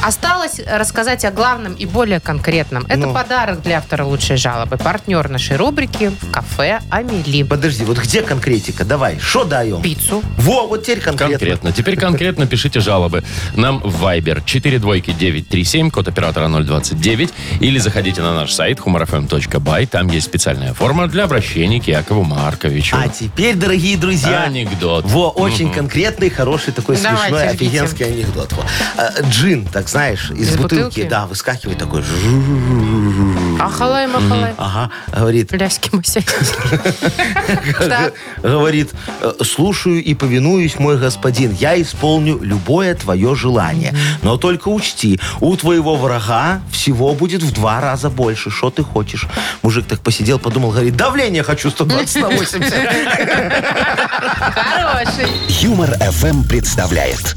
Speaker 1: Осталось рассказать о главном и более конкретном. Это
Speaker 2: Ну.
Speaker 1: подарок для автора лучшей жалобы. Партнер нашей рубрики в кафе Амели.
Speaker 2: Подожди, вот где конкретика? Давай, что даем?
Speaker 1: Пиццу.
Speaker 2: Во, вот теперь конкретно.
Speaker 3: Конкретно. Теперь конкретно пишите жалобы. Нам в Viber 4 двойки 937, код оператора 029. Или заходите на наш сайт humorfm.by. Там есть специальная форма для обращения к Якову Марковичу.
Speaker 2: А теперь, дорогие друзья,
Speaker 3: Анекдот.
Speaker 2: Во, очень конкретный, хороший, такой
Speaker 1: Давайте,
Speaker 2: смешной,
Speaker 1: жгите.
Speaker 2: офигенский анекдот. Во. А, Джин, так знаешь, из,
Speaker 1: Из
Speaker 2: бутылки,
Speaker 1: бутылки?
Speaker 2: да, выскакивает такой.
Speaker 1: Ахалай, махалай.
Speaker 2: Ага, говорит,
Speaker 1: Ляськи. Так.
Speaker 2: говорит, «Э, слушаю и повинуюсь, мой господин, я исполню любое твое желание. Но только учти, у твоего врага всего будет в два раза больше. Что ты хочешь? Мужик так посидел, подумал, говорит, давление хочу 120 на 80.
Speaker 1: Хороший.
Speaker 4: Юмор FM представляет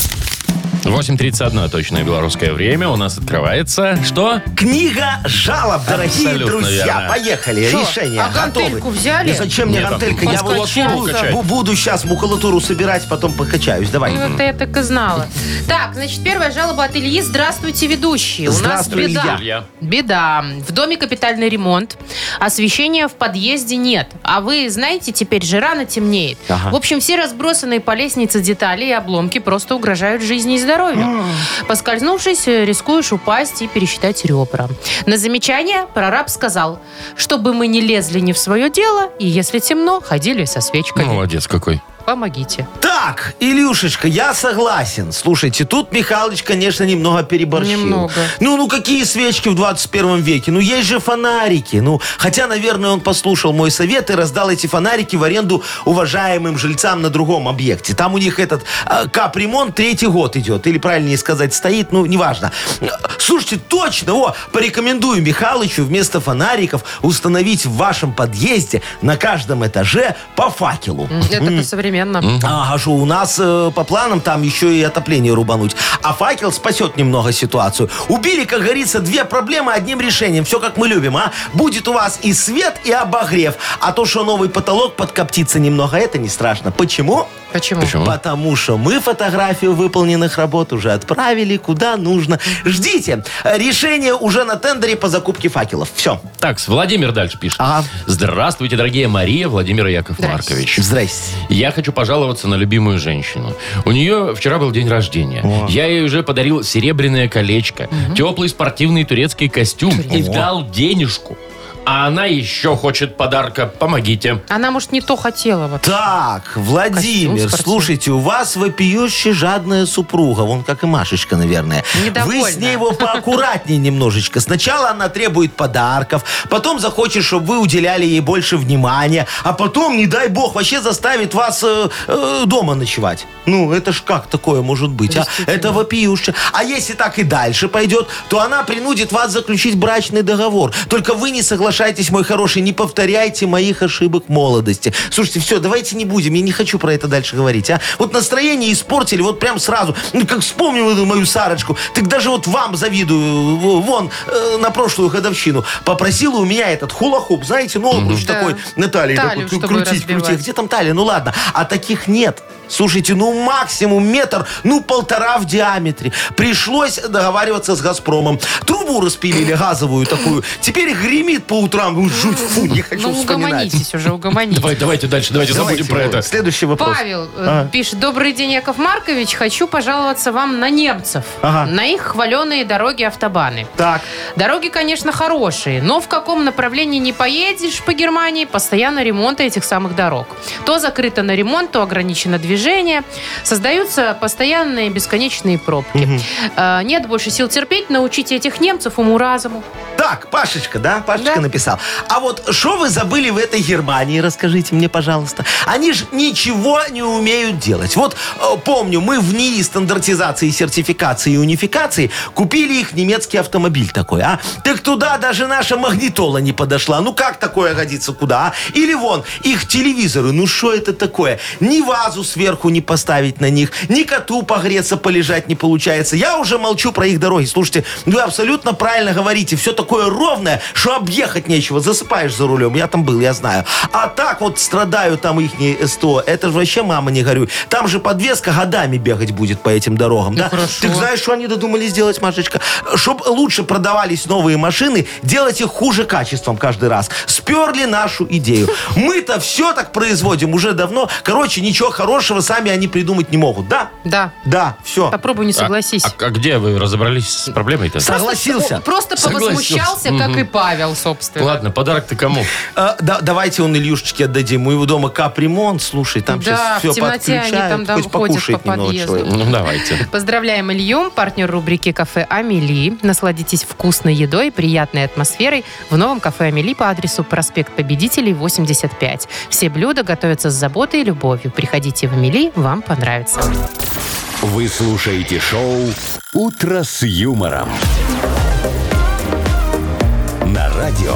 Speaker 3: 8.31 точное белорусское время. У нас открывается... Что?
Speaker 2: Книга жалоб, дорогие
Speaker 3: Абсолютно
Speaker 2: друзья.
Speaker 3: верно.
Speaker 2: Поехали,
Speaker 1: Шо,
Speaker 2: решение
Speaker 1: а
Speaker 2: готовы.
Speaker 1: гантельку взяли?
Speaker 2: Да зачем мне
Speaker 3: Нет,
Speaker 2: гантелька? Я вот
Speaker 3: качать.
Speaker 2: бу- буду сейчас макулатуру собирать, потом покачаюсь. Давай.
Speaker 1: Ну, это я так и знала. Так, значит, первая жалоба от Ильи. Здравствуйте, ведущие. У нас
Speaker 2: Здравствуй,
Speaker 1: беда.
Speaker 3: Илья.
Speaker 1: Беда. В доме капитальный ремонт. Освещения в подъезде нет. А вы знаете, теперь же рано темнеет.
Speaker 2: Ага.
Speaker 1: В общем, все разбросанные по лестнице детали и обломки просто угрожают жизни и здоровью. Поскользнувшись, э, рискуешь упасть и пересчитать ребра. На замечание прораб сказал, чтобы мы не лезли не в свое дело, и если темно, ходили со свечками.
Speaker 3: Молодец какой.
Speaker 1: Помогите.
Speaker 2: Так, Илюшечка, я согласен. Слушайте, тут Михалыч, конечно, немного переборщил.
Speaker 1: Немного.
Speaker 2: Ну, ну какие свечки в 21 веке? Ну, есть же фонарики. Ну, хотя, наверное, он послушал мой совет и раздал эти фонарики в аренду уважаемым жильцам на другом объекте. Там у них этот э, капремонт третий год идет. Или, правильнее сказать, стоит, ну, неважно. Слушайте, точно, о, порекомендую Михалычу вместо фонариков установить в вашем подъезде на каждом этаже по факелу.
Speaker 1: Это по-современному.
Speaker 2: Ага, что у нас э, по планам там еще и отопление рубануть. А факел спасет немного ситуацию. Убили, как говорится, две проблемы одним решением. Все как мы любим, а? Будет у вас и свет, и обогрев. А то, что новый потолок подкоптится немного, это не страшно. Почему?
Speaker 1: Почему?
Speaker 3: Почему?
Speaker 2: Потому что мы фотографию выполненных работ уже отправили куда нужно. Ждите. Решение уже на тендере по закупке факелов. Все.
Speaker 3: Так, Владимир дальше пишет.
Speaker 2: Ага.
Speaker 3: Здравствуйте, дорогие Мария, Владимир и Яков
Speaker 1: Здрасте.
Speaker 3: Маркович.
Speaker 2: Здрасте.
Speaker 3: Я хочу пожаловаться на любимую женщину. У нее вчера был день рождения. Я ей уже подарил серебряное колечко, теплый спортивный турецкий костюм и дал денежку. А она еще хочет подарка. Помогите.
Speaker 1: Она, может, не то хотела. Вот.
Speaker 2: Так, Владимир,
Speaker 1: Костюм
Speaker 2: слушайте, у вас вопиющая жадная супруга, вон как и Машечка, наверное.
Speaker 1: Недовольна.
Speaker 2: Вы с ней его поаккуратнее [LAUGHS] немножечко. Сначала она требует подарков, потом захочет, чтобы вы уделяли ей больше внимания, а потом, не дай бог, вообще заставит вас э, э, дома ночевать. Ну, это ж как такое может быть, а? Это вопиюще. А если так и дальше пойдет, то она принудит вас заключить брачный договор. Только вы не соглашайтесь соглашайтесь, мой хороший, не повторяйте моих ошибок молодости. Слушайте, все, давайте не будем, я не хочу про это дальше говорить, а. Вот настроение испортили, вот прям сразу. Ну, как вспомнил эту мою Сарочку, так даже вот вам завидую. Вон, э, на прошлую годовщину попросила у меня этот хула-хуп, знаете, ну, обруч
Speaker 1: Да.
Speaker 2: такой на талии.
Speaker 1: Талию, чтобы
Speaker 2: крутить,
Speaker 1: разбивать.
Speaker 2: крутить. Где там талия? Ну ладно, а таких нет. Слушайте, ну максимум метр, ну полтора в диаметре. Пришлось договариваться с «Газпромом». Трубу распилили газовую такую. Теперь гремит по утрам. Ну, жуть, фу, не хочу
Speaker 1: Ну,
Speaker 2: вспоминать.
Speaker 1: угомонитесь уже, угомонитесь.
Speaker 3: Давай, давайте дальше, давайте,
Speaker 2: Давайте,
Speaker 3: забудем про это.
Speaker 2: Следующий вопрос.
Speaker 1: Павел э,
Speaker 2: А.
Speaker 1: пишет, добрый день, Яков Маркович, хочу пожаловаться вам на немцев,
Speaker 2: Ага.
Speaker 1: на их хваленые дороги, автобаны.
Speaker 2: Так,
Speaker 1: Дороги, конечно, хорошие, но в каком направлении не поедешь по Германии, постоянно ремонт этих самых дорог. То закрыто на ремонт, то ограничено движение. Создаются постоянные бесконечные пробки. Э, Нет больше сил терпеть, научите этих немцев уму-разуму.
Speaker 2: так, Пашечка, да? Пашечка
Speaker 1: Да.
Speaker 2: Написал. А вот что вы забыли в этой Германии, расскажите мне, пожалуйста. Они же ничего не умеют делать. Вот э, помню, мы в НИИ стандартизации, сертификации и унификации купили их немецкий автомобиль такой, а? Так туда даже наша магнитола не подошла. Ну как такое годится куда, а? Или вон, их телевизоры, ну что это такое? Ни вазу сверху не поставить на них, ни коту погреться, полежать не получается. Я уже молчу про их дороги. Слушайте, вы абсолютно правильно говорите. Все такое ровное, что объехать нечего. Засыпаешь за рулем. Я там был, я знаю. А так вот страдаю там их СТО. Это же вообще, мама, не горюй. Там же подвеска годами бегать будет по этим дорогам, да?
Speaker 1: хорошо.
Speaker 2: Ты знаешь, что они додумались сделать, Машечка? Чтоб лучше продавались новые машины, делать их хуже качеством каждый раз. Сперли нашу идею. Мы-то все так производим уже давно. Короче, ничего хорошего сами они придумать не могут, да?
Speaker 1: Да.
Speaker 2: Да, все.
Speaker 1: Попробуй не согласись.
Speaker 3: А, а где вы разобрались с проблемой-то?
Speaker 2: Согласился.
Speaker 1: Просто
Speaker 3: Согласился.
Speaker 1: повозмущался, как и Павел, собственно.
Speaker 3: Ладно, подарок-то кому?
Speaker 2: А, да- давайте он Ильюшечке отдадим. У его дома капремонт, слушай, там
Speaker 1: Да,
Speaker 2: сейчас
Speaker 1: в
Speaker 2: все
Speaker 1: темноте они
Speaker 2: подключают.
Speaker 1: там, да,
Speaker 2: Хоть покушает
Speaker 1: по
Speaker 2: немного
Speaker 1: подъезду.
Speaker 2: человек.
Speaker 3: Ну, давайте.
Speaker 1: Поздравляем Илью, партнер рубрики «Кафе Амели». Насладитесь вкусной едой и приятной атмосферой в новом кафе Амели по адресу проспект Победителей, 85. Все блюда готовятся с заботой и любовью. Приходите в Амели, вам понравится.
Speaker 4: Вы слушаете шоу «Утро с юмором». На радио.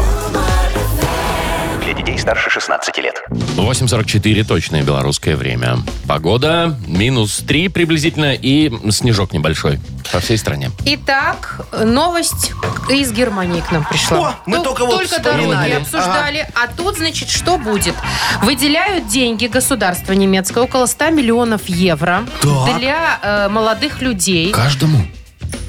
Speaker 7: Для детей старше 16 лет.
Speaker 3: 8.44 точное белорусское время. Погода минус 3 приблизительно и снежок небольшой по всей стране.
Speaker 1: Итак, новость из Германии к нам пришла.
Speaker 2: О, мы только вот
Speaker 1: Только дороги обсуждали. А тут, значит, что будет? Выделяют деньги государства немецкое, около 100 миллионов евро
Speaker 2: Так.
Speaker 1: для э, молодых людей.
Speaker 3: Каждому?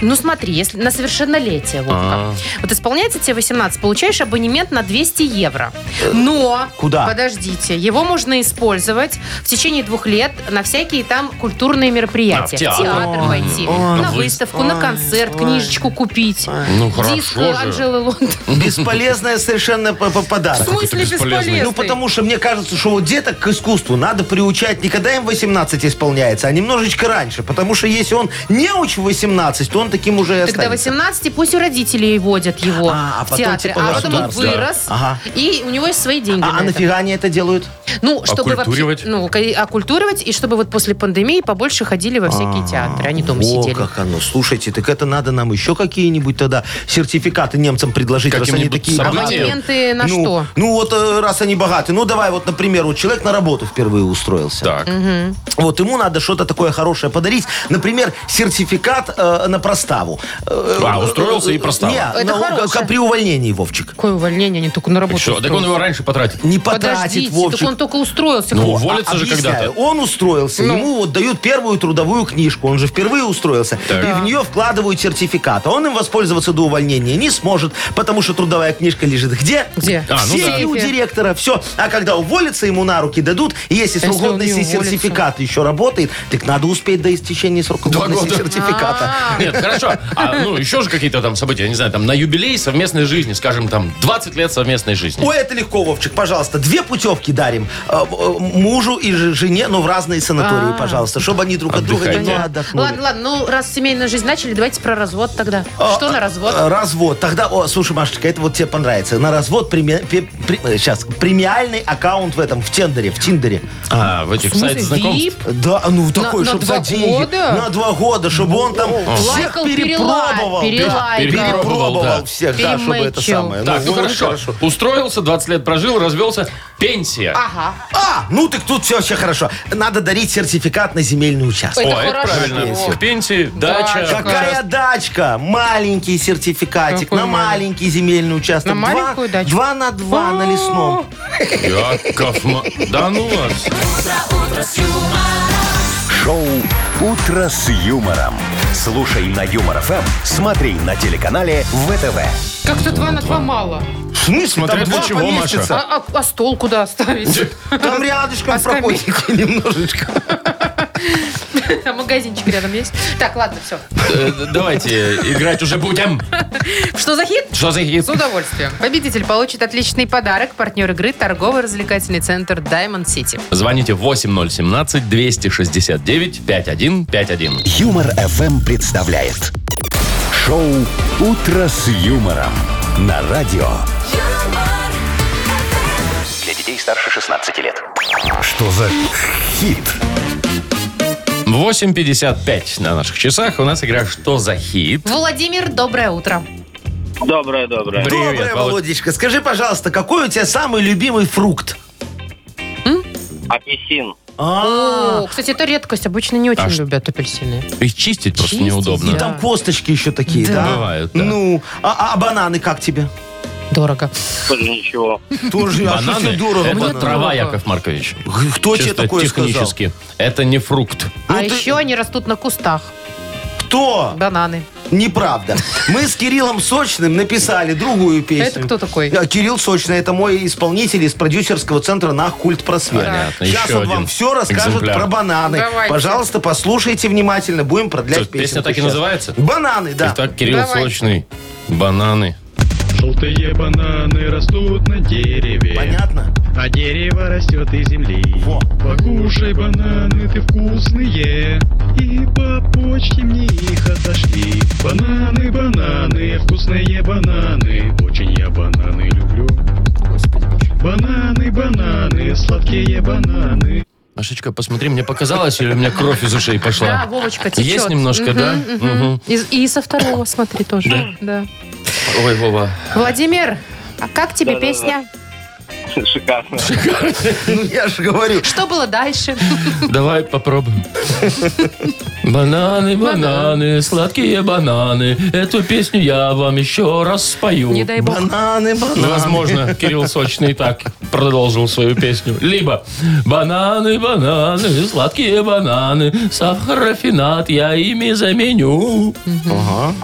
Speaker 1: Ну смотри, если на совершеннолетие, Вовка.
Speaker 3: А.
Speaker 1: Вот исполняется тебе 18, получаешь абонемент на 200 евро. Но,
Speaker 2: Куда?
Speaker 1: подождите, его можно использовать в течение двух лет на всякие там культурные мероприятия.
Speaker 3: А, в театр.
Speaker 1: пойти,
Speaker 2: Ой,
Speaker 1: на
Speaker 3: ой,
Speaker 1: выставку, на концерт, книжечку купить.
Speaker 3: Ну,
Speaker 1: Диск
Speaker 3: хорошо же.
Speaker 1: Анжелы Лондон.
Speaker 2: Бесполезная совершенно п- п-
Speaker 1: В
Speaker 2: подарок.
Speaker 1: смысле
Speaker 3: бесполезный?
Speaker 1: бесполезный?
Speaker 2: Ну, потому что мне кажется, что вот деток к искусству надо приучать не когда им 18 исполняется, а немножечко раньше. Потому что если он не уч в 18, то он таким уже и
Speaker 1: Тогда
Speaker 2: останется.
Speaker 1: 18 пусть у родителей водят его
Speaker 2: А, а
Speaker 1: в
Speaker 2: потом
Speaker 1: театре.
Speaker 2: типа
Speaker 1: А потом он
Speaker 2: государство.
Speaker 1: вырос,
Speaker 2: Ага.
Speaker 1: и у него есть свои деньги
Speaker 2: А,
Speaker 1: на
Speaker 2: а
Speaker 1: это.
Speaker 2: нафига они это делают?
Speaker 1: Ну, чтобы
Speaker 3: Оккультуривать?
Speaker 1: вообще, ну, ка- оккультуривать, и чтобы вот после пандемии побольше ходили во всякие театры, а не дома
Speaker 2: О,
Speaker 1: сидели.
Speaker 2: как оно. Слушайте, так это надо нам еще какие-нибудь тогда сертификаты немцам предложить, раз они
Speaker 3: Каким-нибудь
Speaker 2: такие
Speaker 3: событием.
Speaker 2: богатые.
Speaker 1: Абонементы на
Speaker 2: ну,
Speaker 1: что?
Speaker 2: Ну вот э, раз они богаты. Ну давай вот, например, вот человек на работу впервые устроился.
Speaker 3: Так.
Speaker 2: Вот ему надо что-то такое хорошее подарить. Например, сертификат э, на проставу. Э,
Speaker 3: А, устроился и простава.
Speaker 2: Не,
Speaker 1: Это
Speaker 2: на-
Speaker 1: хорошее.
Speaker 2: как при увольнении, Вовчик.
Speaker 1: Какое увольнение, они только на работу
Speaker 3: Что, так он
Speaker 1: устроились.
Speaker 3: его раньше потратит.
Speaker 2: Не потратит,
Speaker 1: Подождите,
Speaker 2: Вовчик.
Speaker 1: так он только устроился.
Speaker 3: Ну,
Speaker 1: Во.
Speaker 3: уволится же
Speaker 2: Объясняю.
Speaker 3: когда-то.
Speaker 2: Он устроился,
Speaker 1: Ну.
Speaker 2: ему вот дают первую трудовую книжку, он же впервые устроился,
Speaker 3: Так.
Speaker 2: и в нее вкладывают сертификат. А он им воспользоваться до увольнения не сможет, потому что трудовая книжка лежит где?
Speaker 1: Где?
Speaker 3: А,
Speaker 2: В
Speaker 3: ну
Speaker 2: сейфе
Speaker 1: да.
Speaker 2: у директора. Все. А когда уволится, ему на руки дадут, и если срок
Speaker 1: Если он
Speaker 2: годности
Speaker 1: уволится?
Speaker 2: сертификата еще работает, так надо успеть до истечения срока
Speaker 3: Два
Speaker 2: годности
Speaker 3: года.
Speaker 2: сертификата.
Speaker 3: Нет, хорошо. А, ну, еще же какие-то там события, я не знаю, там на юбилей совместной жизни, скажем, там 20 лет совместной жизни.
Speaker 2: Ой, это легко, Вовчик, пожалуйста. Две путевки дарим э, э, мужу и ж- жене, но в разные санатории,
Speaker 1: А.
Speaker 2: пожалуйста, чтобы они друг от друга
Speaker 3: Отдыхайте.
Speaker 2: немного отдохнули.
Speaker 1: Ладно, ладно, ну раз семейную жизнь начали, давайте про развод тогда. Что на развод?
Speaker 2: Э, Развод. Тогда, о, слушай, Машечка, это вот тебе понравится. На развод при- э, сейчас премиальный аккаунт в этом, в Тендере, в Тиндере.
Speaker 3: А, в этих
Speaker 1: В смысле,
Speaker 3: сайтах знакомств.
Speaker 1: VIP?
Speaker 2: Да, ну такой,
Speaker 1: на
Speaker 2: чтобы
Speaker 1: два
Speaker 2: за деньги.
Speaker 1: года?
Speaker 2: На два года, чтобы он там всех
Speaker 1: Перелайкал,
Speaker 2: перепробовал.
Speaker 1: перелайкал.
Speaker 3: Перепробовал.
Speaker 2: Перепробовал
Speaker 3: да.
Speaker 2: всех, да, чтобы это самое.
Speaker 3: Так, ну,
Speaker 2: вот,
Speaker 3: хорошо. Устроился, 20 лет прожил, развелся. Пенсия.
Speaker 1: Ага.
Speaker 2: А, ну так тут все вообще хорошо. Надо дарить сертификат на земельный участок.
Speaker 1: Это
Speaker 3: О, это
Speaker 1: хорошо.
Speaker 3: правильно.
Speaker 2: Пенсию.
Speaker 3: К пенсии, дача.
Speaker 1: Дача.
Speaker 2: Какая дачка? Маленький сертификатик
Speaker 1: Какой
Speaker 2: на
Speaker 1: маленький?
Speaker 2: земельный участок.
Speaker 1: На
Speaker 2: Два-
Speaker 1: маленькую дачу?
Speaker 2: Два на два на лесном.
Speaker 3: Яков Да ну вас.
Speaker 4: Шоу «Утро с юмором». Слушай на Юмор ФМ, смотри на телеканале ВТВ.
Speaker 1: Как-то два на два мало.
Speaker 2: Смысле?
Speaker 3: Смотря для
Speaker 2: два
Speaker 3: чего,
Speaker 2: поместится.
Speaker 1: А, а- а стол куда оставить?
Speaker 2: Там рядышком
Speaker 1: А
Speaker 2: проходите немножечко.
Speaker 1: А магазинчик рядом есть? Так, ладно, все.
Speaker 3: Э, Давайте играть уже будем.
Speaker 1: Что за хит?
Speaker 3: Что за хит?
Speaker 1: С удовольствием. Победитель получит отличный подарок. Партнер игры торгово-развлекательный центр Diamond City.
Speaker 3: Звоните 8017-269-5151.
Speaker 4: Юмор ФМ представляет. Шоу «Утро с юмором» на радио.
Speaker 7: Для детей старше 16 лет.
Speaker 4: Что за хит?
Speaker 3: 8.55 на наших часах. У нас игра «Что за хит?».
Speaker 1: Владимир, доброе утро.
Speaker 5: Доброе, доброе.
Speaker 3: Привет,
Speaker 2: Доброе,
Speaker 3: Володь.
Speaker 2: Володечка. Скажи, пожалуйста, какой у тебя самый любимый фрукт?
Speaker 5: Апельсин.
Speaker 2: А,
Speaker 1: О, кстати, это редкость. Обычно не очень
Speaker 3: А ш-
Speaker 1: любят апельсины.
Speaker 3: Их чистить просто
Speaker 1: Чистить,
Speaker 3: неудобно.
Speaker 2: и
Speaker 1: да.
Speaker 2: там косточки еще такие,
Speaker 1: Да.
Speaker 2: да?
Speaker 3: Бывают, да.
Speaker 2: Ну, а, а бананы как тебе?
Speaker 1: Дорого.
Speaker 5: Тоже ничего.
Speaker 2: Тоже, а что
Speaker 3: Бананы
Speaker 2: дорого?
Speaker 3: – это
Speaker 2: бананы?
Speaker 3: трава. Яков Маркович.
Speaker 2: Кто тебе
Speaker 3: Чисто
Speaker 2: такое сказал?
Speaker 3: технически. Это не фрукт.
Speaker 2: Ну
Speaker 1: а
Speaker 2: ты-
Speaker 1: еще они растут на кустах.
Speaker 2: Кто?
Speaker 1: Бананы.
Speaker 2: Неправда. Мы с Кириллом Сочным написали другую песню.
Speaker 1: Это кто такой?
Speaker 2: А, Кирилл Сочный, это мой исполнитель из продюсерского центра «Нах Культ Просвет».
Speaker 3: Понятно,
Speaker 2: Сейчас
Speaker 3: еще
Speaker 2: он вам
Speaker 3: один
Speaker 2: все расскажет
Speaker 3: экземпляр.
Speaker 2: про бананы.
Speaker 1: Давайте.
Speaker 2: Пожалуйста, послушайте внимательно, будем продлять
Speaker 3: Что, песня
Speaker 2: песню.
Speaker 3: так и называется?
Speaker 2: Бананы, да.
Speaker 3: Итак, Кирилл
Speaker 1: Давай.
Speaker 3: Сочный. Бананы.
Speaker 8: Желтые бананы растут на дереве,
Speaker 2: Понятно?
Speaker 8: а дерево растет из земли.
Speaker 2: Во.
Speaker 8: Покушай бананы, ты вкусные, и по почте мне их отошли. Бананы, бананы, вкусные бананы, очень я бананы люблю. Бананы, бананы, сладкие бананы.
Speaker 3: Машечка, посмотри, мне показалось, или у меня кровь из ушей
Speaker 1: Да,
Speaker 3: пошла?
Speaker 1: Вовочка, течет.
Speaker 3: Есть немножко,
Speaker 1: Мгм,
Speaker 3: да?
Speaker 1: Мгм. И, и со второго, смотри, тоже. Да.
Speaker 3: Ой, Вова.
Speaker 1: Владимир, а как тебе
Speaker 5: Да-да-да.
Speaker 1: песня?
Speaker 5: Шикарно.
Speaker 2: Ну, я же говорю.
Speaker 1: Что было дальше?
Speaker 3: Давай попробуем. Бананы, бананы, сладкие бананы. Эту песню я вам еще раз спою.
Speaker 1: Не дай бог.
Speaker 2: Бананы, бананы.
Speaker 3: Ну, Возможно, Кирилл Сочный так продолжил свою песню. Либо бананы, бананы, сладкие бананы, сахар, рафинат, я ими заменю.
Speaker 2: Ага.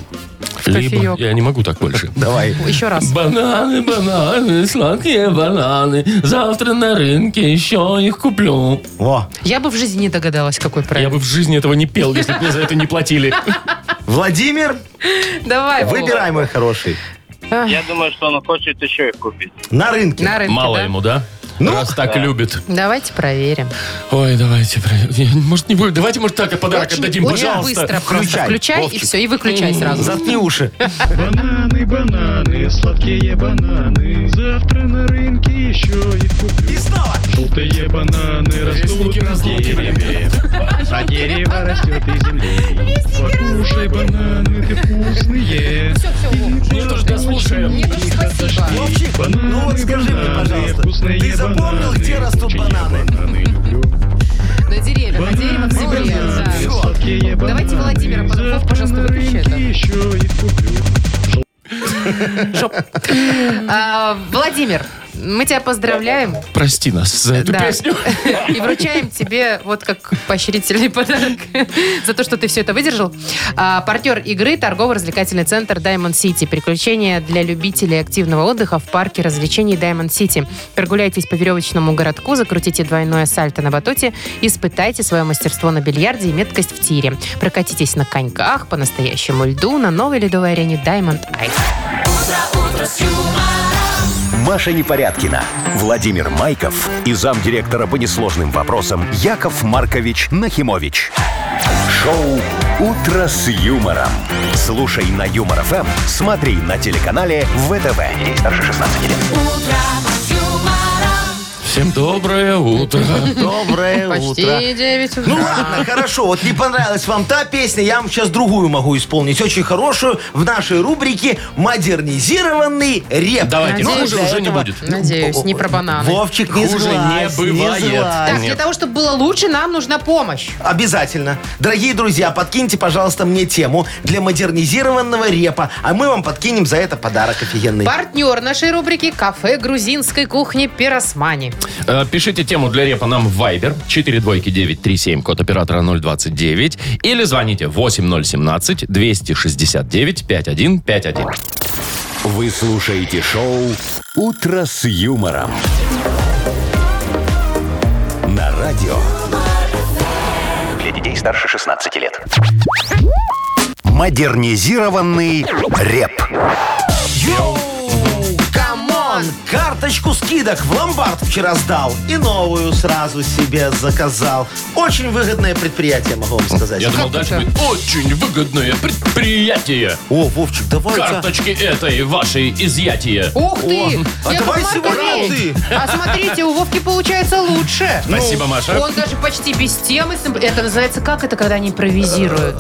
Speaker 3: Либо,
Speaker 1: кофеек.
Speaker 3: я не могу так больше. [LAUGHS]
Speaker 2: Давай.
Speaker 1: Еще раз.
Speaker 3: Бананы, бананы, сладкие бананы. Завтра на рынке еще их куплю.
Speaker 2: Во.
Speaker 1: Я бы в жизни не догадалась, какой
Speaker 3: Я
Speaker 1: проект.
Speaker 3: бы в жизни этого не пел, если бы мне за это не платили. [LAUGHS]
Speaker 2: Владимир,
Speaker 1: Давай,
Speaker 2: выбирай, мой хороший.
Speaker 5: Я думаю, что он хочет еще их купить.
Speaker 2: На рынке.
Speaker 1: На рынке,
Speaker 3: Мало
Speaker 1: да?
Speaker 3: ему, да?
Speaker 2: Ну,
Speaker 3: Раз так любит.
Speaker 1: Давайте проверим.
Speaker 3: Ой, давайте. про- Может, не будем. Давайте, может, так и подарок
Speaker 1: Очень-
Speaker 3: отдадим,
Speaker 1: очень
Speaker 3: пожалуйста.
Speaker 1: быстро просто.
Speaker 2: Включай,
Speaker 1: Включай и
Speaker 2: Вовчик.
Speaker 1: все, и выключай сразу.
Speaker 2: Заткни уши.
Speaker 8: Бананы, бананы, сладкие бананы. Завтра на рынке еще их куплю.
Speaker 2: И снова.
Speaker 8: Желтые бананы растут на дереве, а дерево растет из земли. Покушай бананы, ты вкусные.
Speaker 1: Все, все.
Speaker 3: Ну что ж, дослушаем.
Speaker 1: Спасибо.
Speaker 2: Вовчик, ну вот скажи мне, пожалуйста,
Speaker 8: вкусные
Speaker 2: ты запомнил, где растут бананы?
Speaker 1: На деревья, на дерево в земле. Да. Давайте. Владимира
Speaker 8: Завтра
Speaker 1: пожалуйста, выключи это.
Speaker 8: еще их куплю. [LAUGHS]
Speaker 1: А, Владимир, мы тебя поздравляем
Speaker 3: Прости нас за эту
Speaker 1: Да.
Speaker 3: песню.
Speaker 1: и вручаем тебе вот как поощрительный подарок [LAUGHS] за то, что ты все это выдержал. А, партнер игры торгово-развлекательный центр Diamond City. Приключения для любителей активного отдыха в парке развлечений Diamond City. Прогуляйтесь по веревочному городку, закрутите двойное сальто на батуте, испытайте свое мастерство на бильярде и меткость в тире. Прокатитесь на коньках по настоящему льду на новой ледовой арене Diamond Ice.
Speaker 4: Маша Непорядкина, Владимир Майков и замдиректора по несложным вопросам Яков Маркович Нахимович. Шоу «Утро с юмором». Слушай на Юмор ФМ, смотри на телеканале ВТВ. Ей старше 16 лет.
Speaker 3: Всем доброе утро.
Speaker 2: Доброе
Speaker 1: Почти
Speaker 2: утро.
Speaker 1: 9 утра.
Speaker 2: Ну ладно, хорошо. Вот не понравилась вам та песня, я вам сейчас другую могу исполнить. Очень хорошую в нашей рубрике «Модернизированный реп».
Speaker 3: Давайте,
Speaker 2: Ну,
Speaker 3: хуже уже не будет.
Speaker 1: Надеюсь, не про бананы.
Speaker 2: Вовчик, не
Speaker 3: Хуже не бывает.
Speaker 2: злазь.
Speaker 1: Так, для того, чтобы было лучше, нам нужна помощь.
Speaker 2: Обязательно. Дорогие друзья, подкиньте, пожалуйста, мне тему для модернизированного репа, а мы вам подкинем за это подарок офигенный.
Speaker 1: Партнер нашей рубрики «Кафе грузинской кухни Пиросмани».
Speaker 3: Э, Пишите тему для репа нам в Viber 42937, код оператора 029. Или звоните 8017-269-5151.
Speaker 4: Вы слушаете шоу «Утро с юмором». На радио
Speaker 7: Для детей старше 16 лет.
Speaker 4: «Модернизированный рэп».
Speaker 2: Yo! Come on! Карточку скидок в ломбард вчера сдал и новую сразу себе заказал. Очень выгодное предприятие, могу вам сказать.
Speaker 3: Я думал, дальше
Speaker 1: это?
Speaker 3: будет очень выгодное предприятие.
Speaker 2: О, Вовчик, давай
Speaker 3: Карточки этой вашей изъятие.
Speaker 1: Ух ты!
Speaker 2: а
Speaker 1: Яков
Speaker 2: давай сегодня
Speaker 1: Маркович! А смотрите, у Вовки получается лучше.
Speaker 3: Спасибо, Маша.
Speaker 1: Он даже почти без темы. Это называется как это, когда они импровизируют?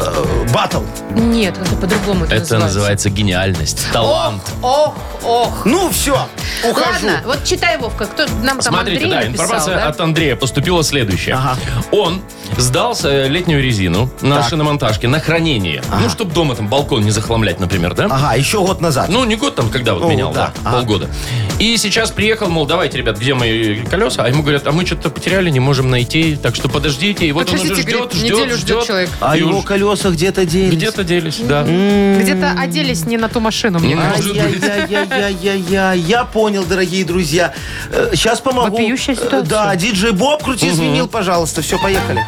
Speaker 2: Батл.
Speaker 1: Нет, это по-другому это,
Speaker 3: Это называется гениальность, талант.
Speaker 1: Ох, ох.
Speaker 2: Ну, все, ухожу.
Speaker 1: Ладно, вот читай, Вовка, кто нам там
Speaker 3: Смотрите,
Speaker 1: Андрей
Speaker 3: да,
Speaker 1: написал,
Speaker 3: информация
Speaker 1: да?
Speaker 3: от Андрея поступила следующая.
Speaker 2: Ага.
Speaker 3: Он сдал э, летнюю резину на шиномонтажке на хранение. Ну, чтобы дома там балкон не захламлять, например, да?
Speaker 2: Ага, еще год назад.
Speaker 3: Ну, не год там, когда вот
Speaker 2: Ну,
Speaker 3: менял, да,
Speaker 2: да, ага.
Speaker 3: полгода. И сейчас приехал, мол, давайте, ребят, где мои колеса? А ему говорят, а мы что-то потеряли, не можем найти, так что подождите. И вот он уже
Speaker 1: Подождите,
Speaker 3: ждет,
Speaker 1: говорит,
Speaker 3: ждет,
Speaker 1: неделю ждет
Speaker 3: ждет.
Speaker 1: человек.
Speaker 2: а
Speaker 3: и
Speaker 2: его
Speaker 3: уж
Speaker 2: колеса где-то делись.
Speaker 3: Где-то делись, да.
Speaker 1: Где-то оделись не на ту машину, мне
Speaker 3: М.
Speaker 1: кажется.
Speaker 2: Ай-яй-яй-яй-яй. Я понял, дорогие друзья. Сейчас помогу.
Speaker 1: Вопиющая
Speaker 2: Э,
Speaker 1: ситуация.
Speaker 2: Да, диджей Боб, крути звенил, пожалуйста. Все, поехали.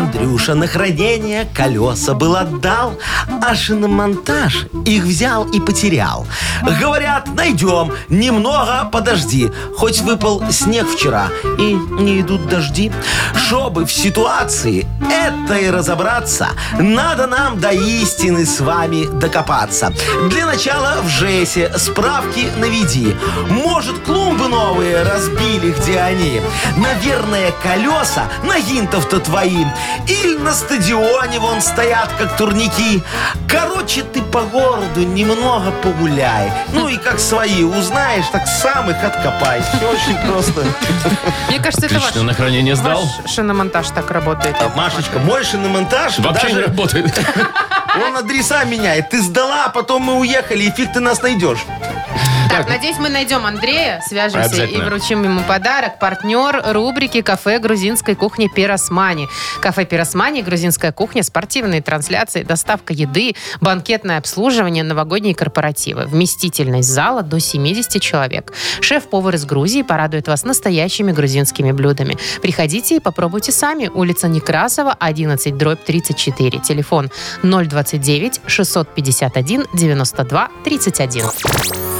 Speaker 2: Андрюша на хранение колеса был отдал, а шиномонтаж их взял и потерял. Говорят, найдем, немного подожди, хоть выпал снег вчера и не идут дожди. Чтобы в ситуации этой разобраться, надо нам до истины с вами докопаться. Для начала в ЖЭСе справки наведи. Может, клумбы новые разбили, где они? Наверное, колеса на гинтов-то твои. Или на стадионе вон стоят, как турники. Короче, ты по городу немного погуляй. Ну и как свои узнаешь, так сам их откопай. Все очень просто.
Speaker 1: Мне кажется, это ваш,
Speaker 3: Отлично, на хранение сдал.
Speaker 1: ваш шиномонтаж так работает.
Speaker 2: А, Машечка, мой шиномонтаж
Speaker 3: Вообще не
Speaker 2: даже
Speaker 3: работает.
Speaker 2: он адреса меняет. Ты сдала, а потом мы уехали, и фиг ты нас найдешь.
Speaker 1: Так, надеюсь, мы найдем Андрея, свяжемся и вручим ему подарок. Партнер рубрики «Кафе грузинской кухни Пиросмани». Кафе Пиросмани, грузинская кухня, спортивные трансляции, доставка еды, банкетное обслуживание, новогодние корпоративы. Вместительность зала до 70 человек. Шеф-повар из Грузии порадует вас настоящими грузинскими блюдами. Приходите и попробуйте сами. Улица Некрасова, 11, дробь 34. Телефон 029 651 92 31.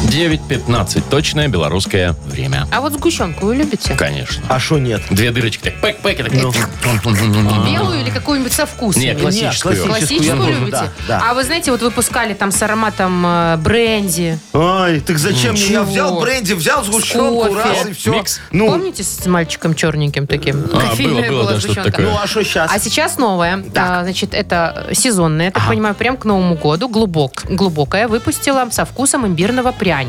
Speaker 3: 9.15. Точное белорусское время.
Speaker 1: А вот сгущенку вы любите?
Speaker 3: Конечно.
Speaker 2: А что нет?
Speaker 3: Две дырочки. Так, пэк-пэк, и так.
Speaker 1: Белую или какую-нибудь со вкусом?
Speaker 3: Не, классическую.
Speaker 2: Нет,
Speaker 1: Классическую
Speaker 2: тоже,
Speaker 1: любите?
Speaker 2: да, да.
Speaker 1: А вы знаете, вот выпускали там с ароматом э, бренди.
Speaker 2: Ай, так зачем мне? Я
Speaker 1: Чего?
Speaker 2: взял бренди, взял сгущенку,
Speaker 1: кофе.
Speaker 2: раз и все.
Speaker 3: Микс.
Speaker 2: Ну,
Speaker 1: Помните с мальчиком черненьким таким?
Speaker 3: А,
Speaker 1: Кофейная
Speaker 3: было, было,
Speaker 1: была
Speaker 3: да, что-то
Speaker 1: сгущенка.
Speaker 3: такое.
Speaker 2: ну а что сейчас?
Speaker 1: А сейчас новое. А, значит, это сезонное, я так понимаю, прям к Новому году. Глубок, глубокое выпустила со вкусом имбирного пряника.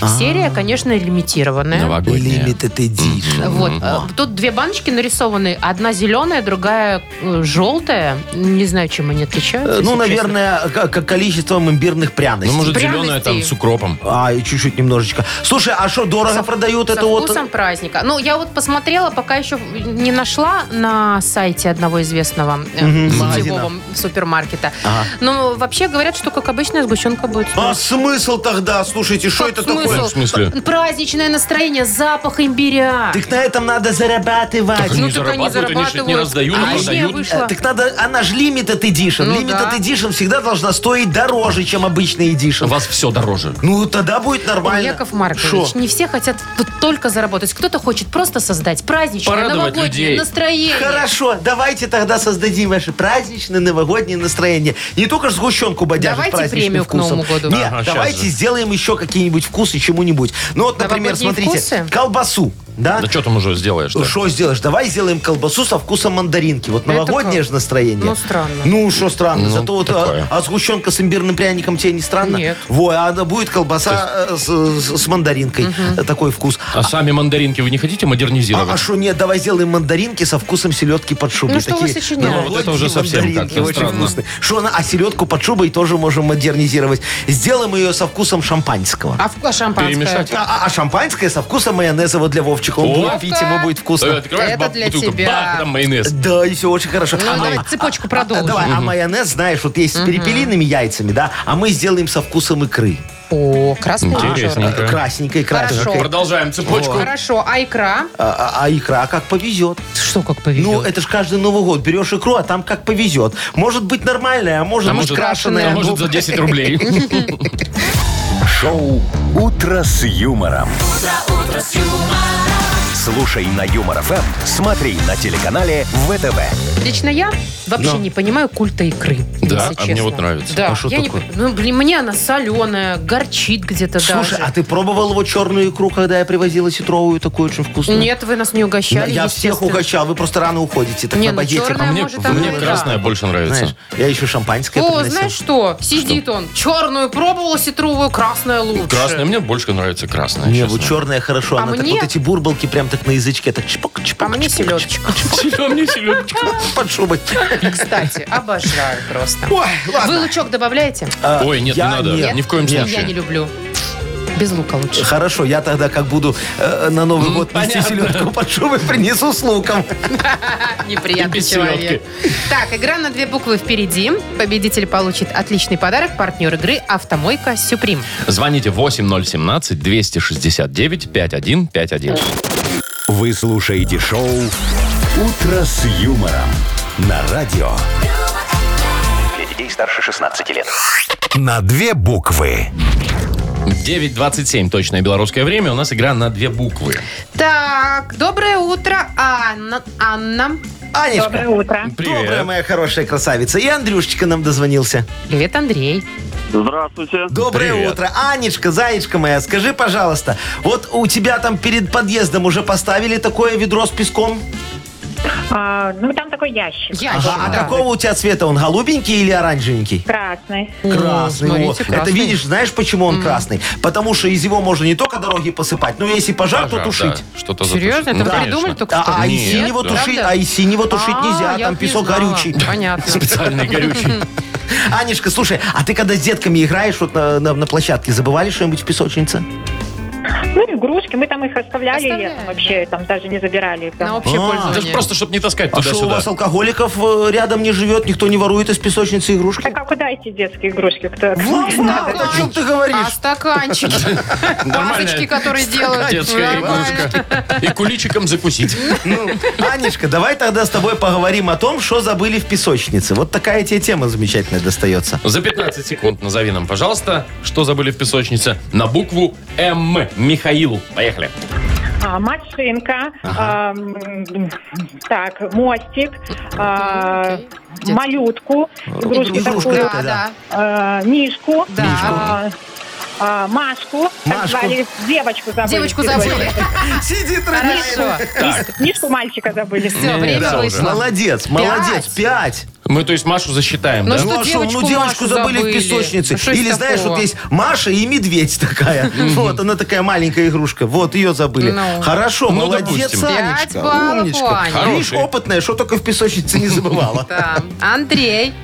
Speaker 2: А.
Speaker 1: Серия, конечно, лимитированная.
Speaker 3: Новогодняя.
Speaker 2: Limited Edition.
Speaker 1: Вот. Тут две баночки нарисованы. Одна зеленая, другая э, желтая. Не знаю, чем они отличаются.
Speaker 2: Э, Ну, наверное, к- к- количеством имбирных
Speaker 3: Ну,
Speaker 2: пряностей.
Speaker 3: может,
Speaker 1: Пряностей.
Speaker 3: зеленая там с укропом.
Speaker 2: А, и чуть-чуть немножечко. Слушай, а что, дорого продают это вот?
Speaker 1: вкусом праздника. Ну, я вот посмотрела, пока еще не нашла на сайте одного известного э, сетевого супермаркета. Но вообще говорят, что, как обычная сгущенка будет.
Speaker 2: А смысл тогда? Слушай, Слушайте, что это
Speaker 1: Как смысл?
Speaker 2: такое?
Speaker 3: В смысле?
Speaker 1: Праздничное настроение, запах имбиря.
Speaker 2: Так на этом надо зарабатывать.
Speaker 3: не
Speaker 1: Ну, так они
Speaker 3: зарабатывают, не раздают, а продают.
Speaker 2: Так надо, она же limited edition.
Speaker 1: Ну
Speaker 2: limited
Speaker 1: да.
Speaker 2: edition всегда должна стоить дороже, чем обычный
Speaker 3: У
Speaker 2: edition.
Speaker 3: вас все дороже.
Speaker 2: Ну, тогда будет нормально.
Speaker 1: Яков Маркович,
Speaker 2: Шо?
Speaker 1: не все хотят вот только заработать. Кто-то хочет просто создать праздничное,
Speaker 3: Порадовать
Speaker 1: новогоднее
Speaker 3: людей.
Speaker 1: настроение.
Speaker 2: Хорошо, давайте тогда создадим ваше праздничное новогоднее настроение. Не только сгущенку бодяжить
Speaker 1: Давайте премию к. Новому году.
Speaker 2: Нет, давайте сделаем еще какие-нибудь вкусы чему-нибудь. Ну вот, например,
Speaker 1: Новогодние
Speaker 2: смотрите,
Speaker 1: вкусы?
Speaker 2: колбасу. Да?
Speaker 3: Да что там уже сделаешь
Speaker 2: Ну, Что сделаешь? Давай сделаем колбасу со вкусом мандаринки. Вот новогоднее же настроение.
Speaker 1: Ну, странно.
Speaker 2: Ну, что странно.
Speaker 3: Ну,
Speaker 2: Зато вот а,
Speaker 3: такое.
Speaker 2: а сгущенка с имбирным пряником тебе не странно?
Speaker 1: Нет.
Speaker 2: Во, а она будет колбаса э, с, мандаринкой. Э, Такой вкус.
Speaker 3: А сами мандаринки вы не хотите модернизировать?
Speaker 2: А что нет, давай сделаем мандаринки со вкусом селедки под шубой.
Speaker 1: Ну, что вы сочиняете?
Speaker 3: Ну, вот это уже
Speaker 2: новогодние
Speaker 3: совсем
Speaker 2: мандаринки,
Speaker 3: как-то
Speaker 2: очень
Speaker 3: странно.
Speaker 2: вкусные. Что она, а селедку под шубой тоже можем модернизировать. Сделаем ее со вкусом шампанского.
Speaker 1: А вкус шампанское?
Speaker 3: Перемешать?
Speaker 2: А, а- а шампанское со вкусом майонеза вот для Вовчика. Он
Speaker 3: О!
Speaker 2: будет пить, ему будет вкусно.
Speaker 3: Э, открываешь
Speaker 1: Это для
Speaker 3: бутылку,
Speaker 1: тебя.
Speaker 3: бах, там майонез.
Speaker 2: Да, и все очень хорошо.
Speaker 1: Ну,
Speaker 2: А
Speaker 1: давай цепочку
Speaker 2: а-
Speaker 1: продолжим.
Speaker 2: а, давай, а майонез, знаешь, вот есть с перепелиными яйцами, да, а мы сделаем со вкусом икры.
Speaker 1: О, красный
Speaker 3: Интересненько.
Speaker 1: черный.
Speaker 2: Красненькой, красненькой.
Speaker 1: Хорошо.
Speaker 3: Продолжаем цепочку.
Speaker 1: Хорошо, а икра?
Speaker 2: А, а- а икра как повезет.
Speaker 1: Что, как повезет?
Speaker 2: Ну, это ж каждый Новый год. Берешь икру, а там как повезет. Может быть нормальная, а может
Speaker 3: А
Speaker 2: быть
Speaker 3: может,
Speaker 2: крашеная.
Speaker 3: а может за 10 рублей. [LAUGHS]
Speaker 4: Шоу «Утро с юмором». Слушай на Юмор ФМ, смотри на телеканале ВТВ.
Speaker 1: Лично я вообще не понимаю культа икры.
Speaker 3: Да,
Speaker 1: если
Speaker 3: а мне вот нравится.
Speaker 1: Да,
Speaker 2: А что
Speaker 1: я не
Speaker 2: такое?
Speaker 1: понимаю. Ну, блин, мне она соленая, горчит где-то
Speaker 2: Слушай,
Speaker 1: даже.
Speaker 2: а ты пробовал его черную икру, когда я привозила сетровую, такую очень вкусную?
Speaker 1: Нет, вы нас не угощали,
Speaker 2: Я всех угощал, вы просто рано уходите. Так
Speaker 1: Не,
Speaker 2: на
Speaker 1: ну черная,
Speaker 3: А мне,
Speaker 1: может, она
Speaker 3: мне
Speaker 1: и
Speaker 3: красная больше нравится.
Speaker 2: Знаешь, я еще шампанское
Speaker 1: О,
Speaker 2: приносил.
Speaker 1: знаешь что? Сидит он, черную пробовал, ситровую, красная лучше.
Speaker 3: Красная, мне больше нравится красная.
Speaker 2: Не,
Speaker 3: честно.
Speaker 2: вот черная хорошо.
Speaker 1: А
Speaker 2: Она так
Speaker 1: мне-
Speaker 2: вот эти бурбалки прям так на язычке, так чпок, чпок,
Speaker 1: А мне
Speaker 2: чпок,
Speaker 1: селедочка.
Speaker 3: А мне селедочка.
Speaker 2: чпок, [LAUGHS] под шубой.
Speaker 1: Кстати, обожаю просто.
Speaker 2: Ой,
Speaker 1: Вы
Speaker 2: ладно.
Speaker 1: лучок добавляете?
Speaker 2: А,
Speaker 3: Ой, нет, не надо.
Speaker 2: нет.
Speaker 3: Ни в коем
Speaker 2: Нет.
Speaker 3: случае.
Speaker 1: Я не люблю. Без лука лучше.
Speaker 2: Хорошо, я тогда как буду э, на Новый год нести
Speaker 3: понятно.
Speaker 2: селедку под шубой, принесу с луком. [LAUGHS]
Speaker 1: Неприятный
Speaker 3: Без
Speaker 1: человек.
Speaker 3: селедки.
Speaker 1: Так, игра на две буквы впереди. Победитель получит отличный подарок. Партнер игры «Автомойка Сюприм».
Speaker 3: Звоните 8017-269-5151.
Speaker 4: Вы слушаете шоу «Утро с юмором» на радио.
Speaker 7: Для детей старше 16 лет.
Speaker 4: На две буквы.
Speaker 3: 9.27 точное белорусское время. У нас игра на две буквы.
Speaker 1: Так, доброе утро, Анна. Анна.
Speaker 2: Анечка,
Speaker 6: Доброе утро.
Speaker 3: Привет.
Speaker 2: моя хорошая красавица. И Андрюшечка нам дозвонился.
Speaker 1: Привет, Андрей.
Speaker 5: Здравствуйте.
Speaker 2: Доброе
Speaker 3: Привет.
Speaker 2: утро. Анечка, Заячка моя, скажи, пожалуйста, вот у тебя там перед подъездом уже поставили такое ведро с песком?
Speaker 6: А, ну, там такой ящик.
Speaker 1: Ящик,
Speaker 2: А
Speaker 1: да.
Speaker 2: какого у тебя цвета? Он голубенький или оранжевенький?
Speaker 6: Красный.
Speaker 2: Красный.
Speaker 1: смотрите,
Speaker 2: вот.
Speaker 1: красный.
Speaker 2: Это видишь, знаешь, почему он красный? Потому что из него можно не только дороги посыпать, но если пожар, то
Speaker 3: Пожар,
Speaker 2: тушить.
Speaker 3: да, Что-то
Speaker 1: Серьезно?
Speaker 3: затушить.
Speaker 1: Это
Speaker 3: Ну,
Speaker 1: придумали
Speaker 3: конечно.
Speaker 1: только что?
Speaker 2: А, а из
Speaker 3: Нет,
Speaker 2: синего
Speaker 3: да.
Speaker 2: тушить, а из синего тушить
Speaker 1: А,
Speaker 2: нельзя,
Speaker 1: я
Speaker 2: там
Speaker 1: не
Speaker 2: песок
Speaker 1: знала.
Speaker 2: горючий.
Speaker 1: Понятно.
Speaker 3: Специальный горючий. [LAUGHS]
Speaker 2: Анечка, слушай, а ты когда с детками играешь вот на, на- на площадке, забывали что-нибудь в песочнице?
Speaker 6: Ну, игрушки. Мы там их оставляли летом вообще. Там даже не забирали их
Speaker 1: На общее
Speaker 2: А,
Speaker 3: Это же
Speaker 1: пользование.
Speaker 3: просто, чтобы не таскать
Speaker 2: А что у
Speaker 3: туда-сюда.
Speaker 2: вас алкоголиков э, рядом не живет, никто не ворует из песочницы игрушки?
Speaker 6: Так а куда эти детские игрушки? Кто?
Speaker 2: Вот, о чем ты
Speaker 1: А
Speaker 2: говоришь?
Speaker 1: стаканчики? [LAUGHS]
Speaker 3: Нормальная
Speaker 1: Вазочки, которые делают.
Speaker 3: Детская
Speaker 1: Нормально.
Speaker 3: игрушка. И куличиком закусить. [LAUGHS]
Speaker 2: Ну, Анечка, давай тогда с тобой поговорим о том, что забыли в песочнице. Вот такая тебе тема замечательная достается.
Speaker 3: За 15 секунд назови нам, пожалуйста, что забыли в песочнице на букву М. Михаил. Поехали.
Speaker 6: А, машинка. а, м, так, мостик. а,
Speaker 1: Детский.
Speaker 6: малютку. Игрушки
Speaker 2: Игрушку,
Speaker 6: такую.
Speaker 1: Да, да.
Speaker 6: а, мишку.
Speaker 1: Да.
Speaker 6: а, а, Машку. Так
Speaker 2: Машку.
Speaker 6: звали. Девочку забыли.
Speaker 1: Девочку забыли. [LAUGHS]
Speaker 2: Сидит
Speaker 1: Хорошо.
Speaker 6: Мишку мальчика забыли.
Speaker 1: Все, время вышло.
Speaker 2: Молодец, молодец, пять.
Speaker 3: Мы, то есть, Машу засчитаем,
Speaker 1: Ну
Speaker 3: да?
Speaker 1: что,
Speaker 2: Ну, а
Speaker 1: девочку
Speaker 2: ну девочку
Speaker 1: Машу
Speaker 2: забыли,
Speaker 1: забыли.
Speaker 2: в песочнице.
Speaker 1: Ну, из
Speaker 2: Или знаешь,
Speaker 1: такого?
Speaker 2: вот есть Маша и медведь такая. Вот, она такая маленькая игрушка. Вот, ее забыли.
Speaker 1: Ну.
Speaker 2: Хорошо,
Speaker 3: Ну,
Speaker 2: молодец,
Speaker 3: допустим.
Speaker 2: Анечка. Умничка. Видишь, опытная, что только в песочнице не забывала.
Speaker 1: Андрей,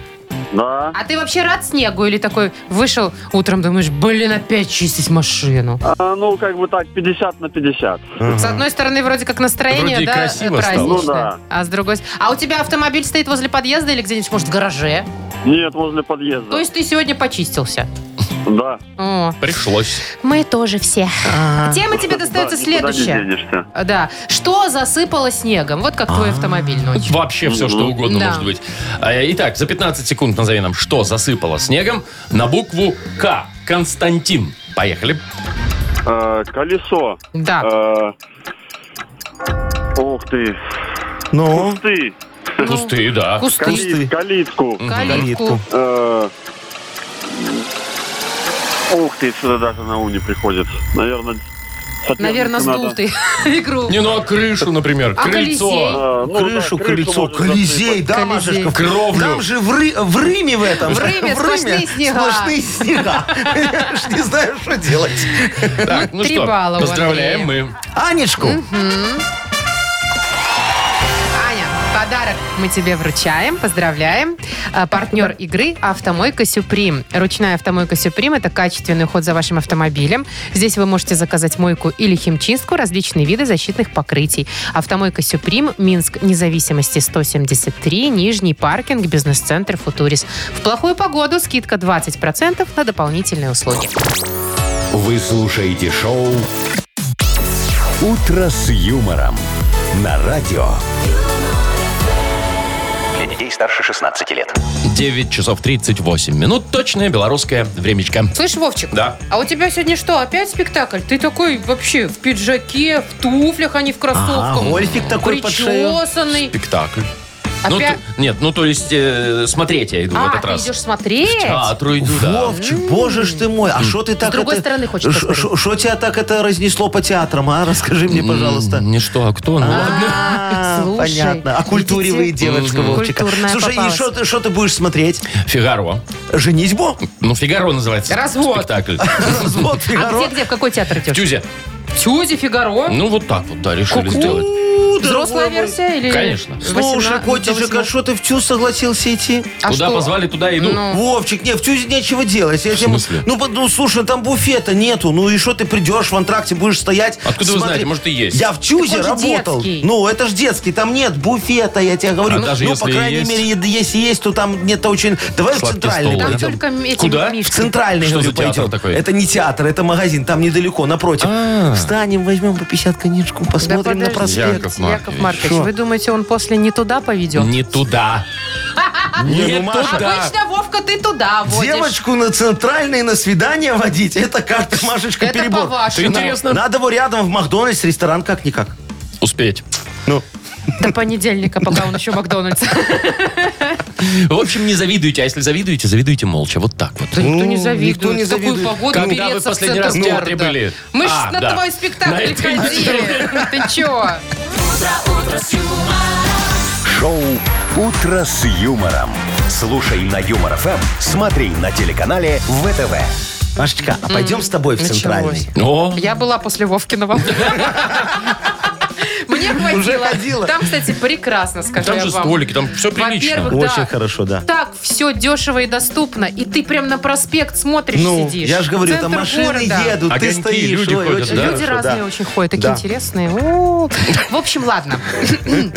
Speaker 5: Да.
Speaker 1: а ты вообще рад снегу или такой вышел утром, думаешь, блин, опять чистить машину?
Speaker 5: А, ну, как бы так, 50 на 50.
Speaker 1: С одной стороны, вроде как настроение,
Speaker 3: Вроде
Speaker 1: да,
Speaker 3: красиво стало.
Speaker 1: праздничное.
Speaker 5: Ну да.
Speaker 1: А с другой А у тебя автомобиль стоит возле подъезда или где-нибудь, может, в гараже?
Speaker 5: Нет, возле подъезда.
Speaker 1: То есть ты сегодня почистился?
Speaker 5: Да.
Speaker 1: О,
Speaker 3: Пришлось.
Speaker 1: мы тоже все. Тема тебе достается
Speaker 5: Да, никуда не
Speaker 1: следующая.
Speaker 5: денешься.
Speaker 1: Да. Что засыпало снегом? Вот как твой автомобиль ночью.
Speaker 3: Вообще все, что угодно
Speaker 1: Да.
Speaker 3: может быть. А, Итак, за 15 секунд назови нам, что засыпало снегом на букву К. Константин. Поехали.
Speaker 5: Э, колесо.
Speaker 1: Да.
Speaker 5: Э, ух ты.
Speaker 2: Ну,
Speaker 5: Кусты.
Speaker 3: Кусты, да.
Speaker 1: Кусты.
Speaker 5: Кали- Калитку.
Speaker 1: Калитку.
Speaker 5: Э, ух ты, сюда даже на ум не приходит. Наверное,
Speaker 1: Наверное, сдул ты [LAUGHS] игру.
Speaker 3: Не, ну а крышу, например,
Speaker 1: А
Speaker 3: крыльцо.
Speaker 1: Колизей?
Speaker 5: Э, ну
Speaker 2: крышу,
Speaker 5: да, можно
Speaker 2: колизей, да,
Speaker 1: Колизей.
Speaker 2: Машечка?
Speaker 3: Кровлю.
Speaker 2: Там же в, Ры- в Риме в этом.
Speaker 1: В Риме сплошные снега.
Speaker 2: Сплошные снега. Не знаю, что делать.
Speaker 3: Так, ну
Speaker 1: Три
Speaker 3: что,
Speaker 1: балла у
Speaker 3: поздравляем мы.
Speaker 2: Анечку.
Speaker 1: Подарок мы тебе вручаем. Поздравляем. А, Партнер игры «Автомойка Сюприм». Ручная «Автомойка Сюприм» – это качественный уход за вашим автомобилем. Здесь вы можете заказать мойку или химчистку, различные виды защитных покрытий. «Автомойка Сюприм», Минск, независимости 173, Нижний паркинг, бизнес-центр «Футурис». В плохую погоду скидка 20% на дополнительные услуги.
Speaker 4: Вы слушаете шоу «Утро с юмором» на радио.
Speaker 7: Старше 16 лет.
Speaker 3: 9 часов 38 минут. Точное белорусское времечко.
Speaker 1: Слышь, Вовчик,
Speaker 3: Да.
Speaker 1: а у тебя сегодня что, опять спектакль? Ты такой вообще в пиджаке, в туфлях, а не в кроссовках.
Speaker 2: Ага, гольфик такой под шею.
Speaker 1: Причесанный.
Speaker 3: Спектакль. Ну,
Speaker 1: Опять?
Speaker 3: то- нет, ну то есть э, смотреть я иду в
Speaker 1: А,
Speaker 3: этот
Speaker 1: ты
Speaker 3: раз.
Speaker 1: идешь смотреть?
Speaker 3: В театр иду, да.
Speaker 2: Вовчик, боже ж ты мой, а что ты так
Speaker 1: другой
Speaker 2: это...
Speaker 1: стороны хочешь
Speaker 2: ш-
Speaker 1: посмотреть?
Speaker 2: ш- Что тебя так это разнесло по театрам, а? Расскажи мне, пожалуйста.
Speaker 3: Не что, а кто? Ну ладно.
Speaker 2: А,
Speaker 1: Слушай,
Speaker 2: понятно. Окультуривая
Speaker 1: видите?
Speaker 2: девочка
Speaker 3: Мгм.
Speaker 2: Вовчика.
Speaker 1: Культурная
Speaker 2: Слушай, и
Speaker 1: попалась.
Speaker 2: что ты, что ты будешь смотреть?
Speaker 3: Фигаро.
Speaker 2: Женитьбу?
Speaker 3: Ну, Фигаро называется
Speaker 1: Развод.
Speaker 3: спектакль. [LAUGHS]
Speaker 2: Развод
Speaker 1: А
Speaker 2: Фигаро?
Speaker 1: где, где, в какой театр
Speaker 3: В
Speaker 1: идешь?
Speaker 3: Тюзе.
Speaker 1: Тюзи, Фигаро?
Speaker 3: Ну, вот так вот, да, решили
Speaker 1: Ку-ку.
Speaker 3: сделать.
Speaker 1: Взрослая версия или...
Speaker 3: Конечно.
Speaker 2: Слушай,
Speaker 1: 18,
Speaker 2: котичек, а
Speaker 1: 18?
Speaker 2: что ты в ТЮЗ согласился идти?
Speaker 1: А
Speaker 3: Куда
Speaker 1: что?
Speaker 3: позвали, туда иду.
Speaker 1: Ну.
Speaker 2: Вовчик, не, в ТЮЗе нечего делать. Я
Speaker 3: В
Speaker 2: тебе-
Speaker 3: смысле?
Speaker 2: Ну, под- ну, слушай, там буфета нету. Ну и что ты придешь в антракте, будешь стоять?
Speaker 3: Откуда вы знаете? Может, и есть.
Speaker 2: Я в ТЮЗе
Speaker 1: же
Speaker 2: работал.
Speaker 1: детский.
Speaker 2: Ну, это ж детский, там нет буфета, я тебе говорю.
Speaker 3: А
Speaker 2: ну,
Speaker 3: даже
Speaker 2: ну,
Speaker 3: если
Speaker 2: по крайней
Speaker 3: есть?
Speaker 2: мере, если есть, то там нет очень... Давай в
Speaker 3: Сладкий
Speaker 2: центральный
Speaker 3: стол,
Speaker 1: Там только эти
Speaker 3: Куда?
Speaker 2: В центральный,
Speaker 3: Что
Speaker 2: говорю,
Speaker 3: за театр
Speaker 2: пойдем.
Speaker 3: такой?
Speaker 2: Это не театр, это магазин, там недалеко, напротив.
Speaker 3: А.
Speaker 2: Встанем, возьмем по 50 коньячку, посмотрим на проспект.
Speaker 3: Яков Маркович.
Speaker 1: Яков Маркович,
Speaker 2: Шо?
Speaker 1: вы думаете, он после не туда поведет?
Speaker 3: Не туда.
Speaker 2: Не, ну, Маша,
Speaker 3: туда.
Speaker 1: Обычно, Вовка, ты туда водишь.
Speaker 2: Девочку на центральный на свидание водить, это как-то, Машечка,
Speaker 1: Это
Speaker 2: перебор.
Speaker 1: по-вашему.
Speaker 3: Это интересно.
Speaker 2: Надо его рядом в Макдональдс, ресторан как-никак.
Speaker 3: Успеть.
Speaker 2: Ну,
Speaker 1: До понедельника, пока он еще в Макдональдсе.
Speaker 3: В общем, не завидуйте, а если завидуете, завидуйте молча. Вот так вот.
Speaker 1: Да никто не
Speaker 2: Ну,
Speaker 1: завидует.
Speaker 2: никто не
Speaker 1: В такую
Speaker 2: завидует.
Speaker 1: погоду
Speaker 3: Когда вы
Speaker 1: в
Speaker 3: последний раз в театре были?
Speaker 1: Мы ж
Speaker 3: А,
Speaker 1: на твой спектакль ходили. Ты чё?
Speaker 4: Шоу «Утро с юмором». Слушай на Юмор ФМ, смотри на телеканале ВТВ.
Speaker 2: Машечка, а пойдем с тобой в
Speaker 1: Началось.
Speaker 2: центральный?
Speaker 3: О,
Speaker 1: Я была после Вовкиного. [LAUGHS] Мне хватило.
Speaker 2: Уже ходила.
Speaker 1: Там, кстати, прекрасно, скажу
Speaker 3: там
Speaker 1: я
Speaker 3: же
Speaker 1: вам.
Speaker 3: столики, там все прилично.
Speaker 1: Во-первых,
Speaker 2: Очень
Speaker 1: да.
Speaker 2: хорошо, да.
Speaker 1: Так все дешево и доступно. И ты прям на проспект смотришь,
Speaker 2: Ну,
Speaker 1: сидишь.
Speaker 2: я же говорю, там машины
Speaker 1: города.
Speaker 2: едут, ты
Speaker 3: Огоньки,
Speaker 2: стоишь.
Speaker 3: люди
Speaker 2: ой,
Speaker 3: ходят,
Speaker 2: очень
Speaker 3: да?
Speaker 1: Люди
Speaker 2: хорошо,
Speaker 1: разные
Speaker 2: да.
Speaker 1: очень ходят, такие
Speaker 2: Да.
Speaker 1: интересные. О. В общем, ладно. [LAUGHS]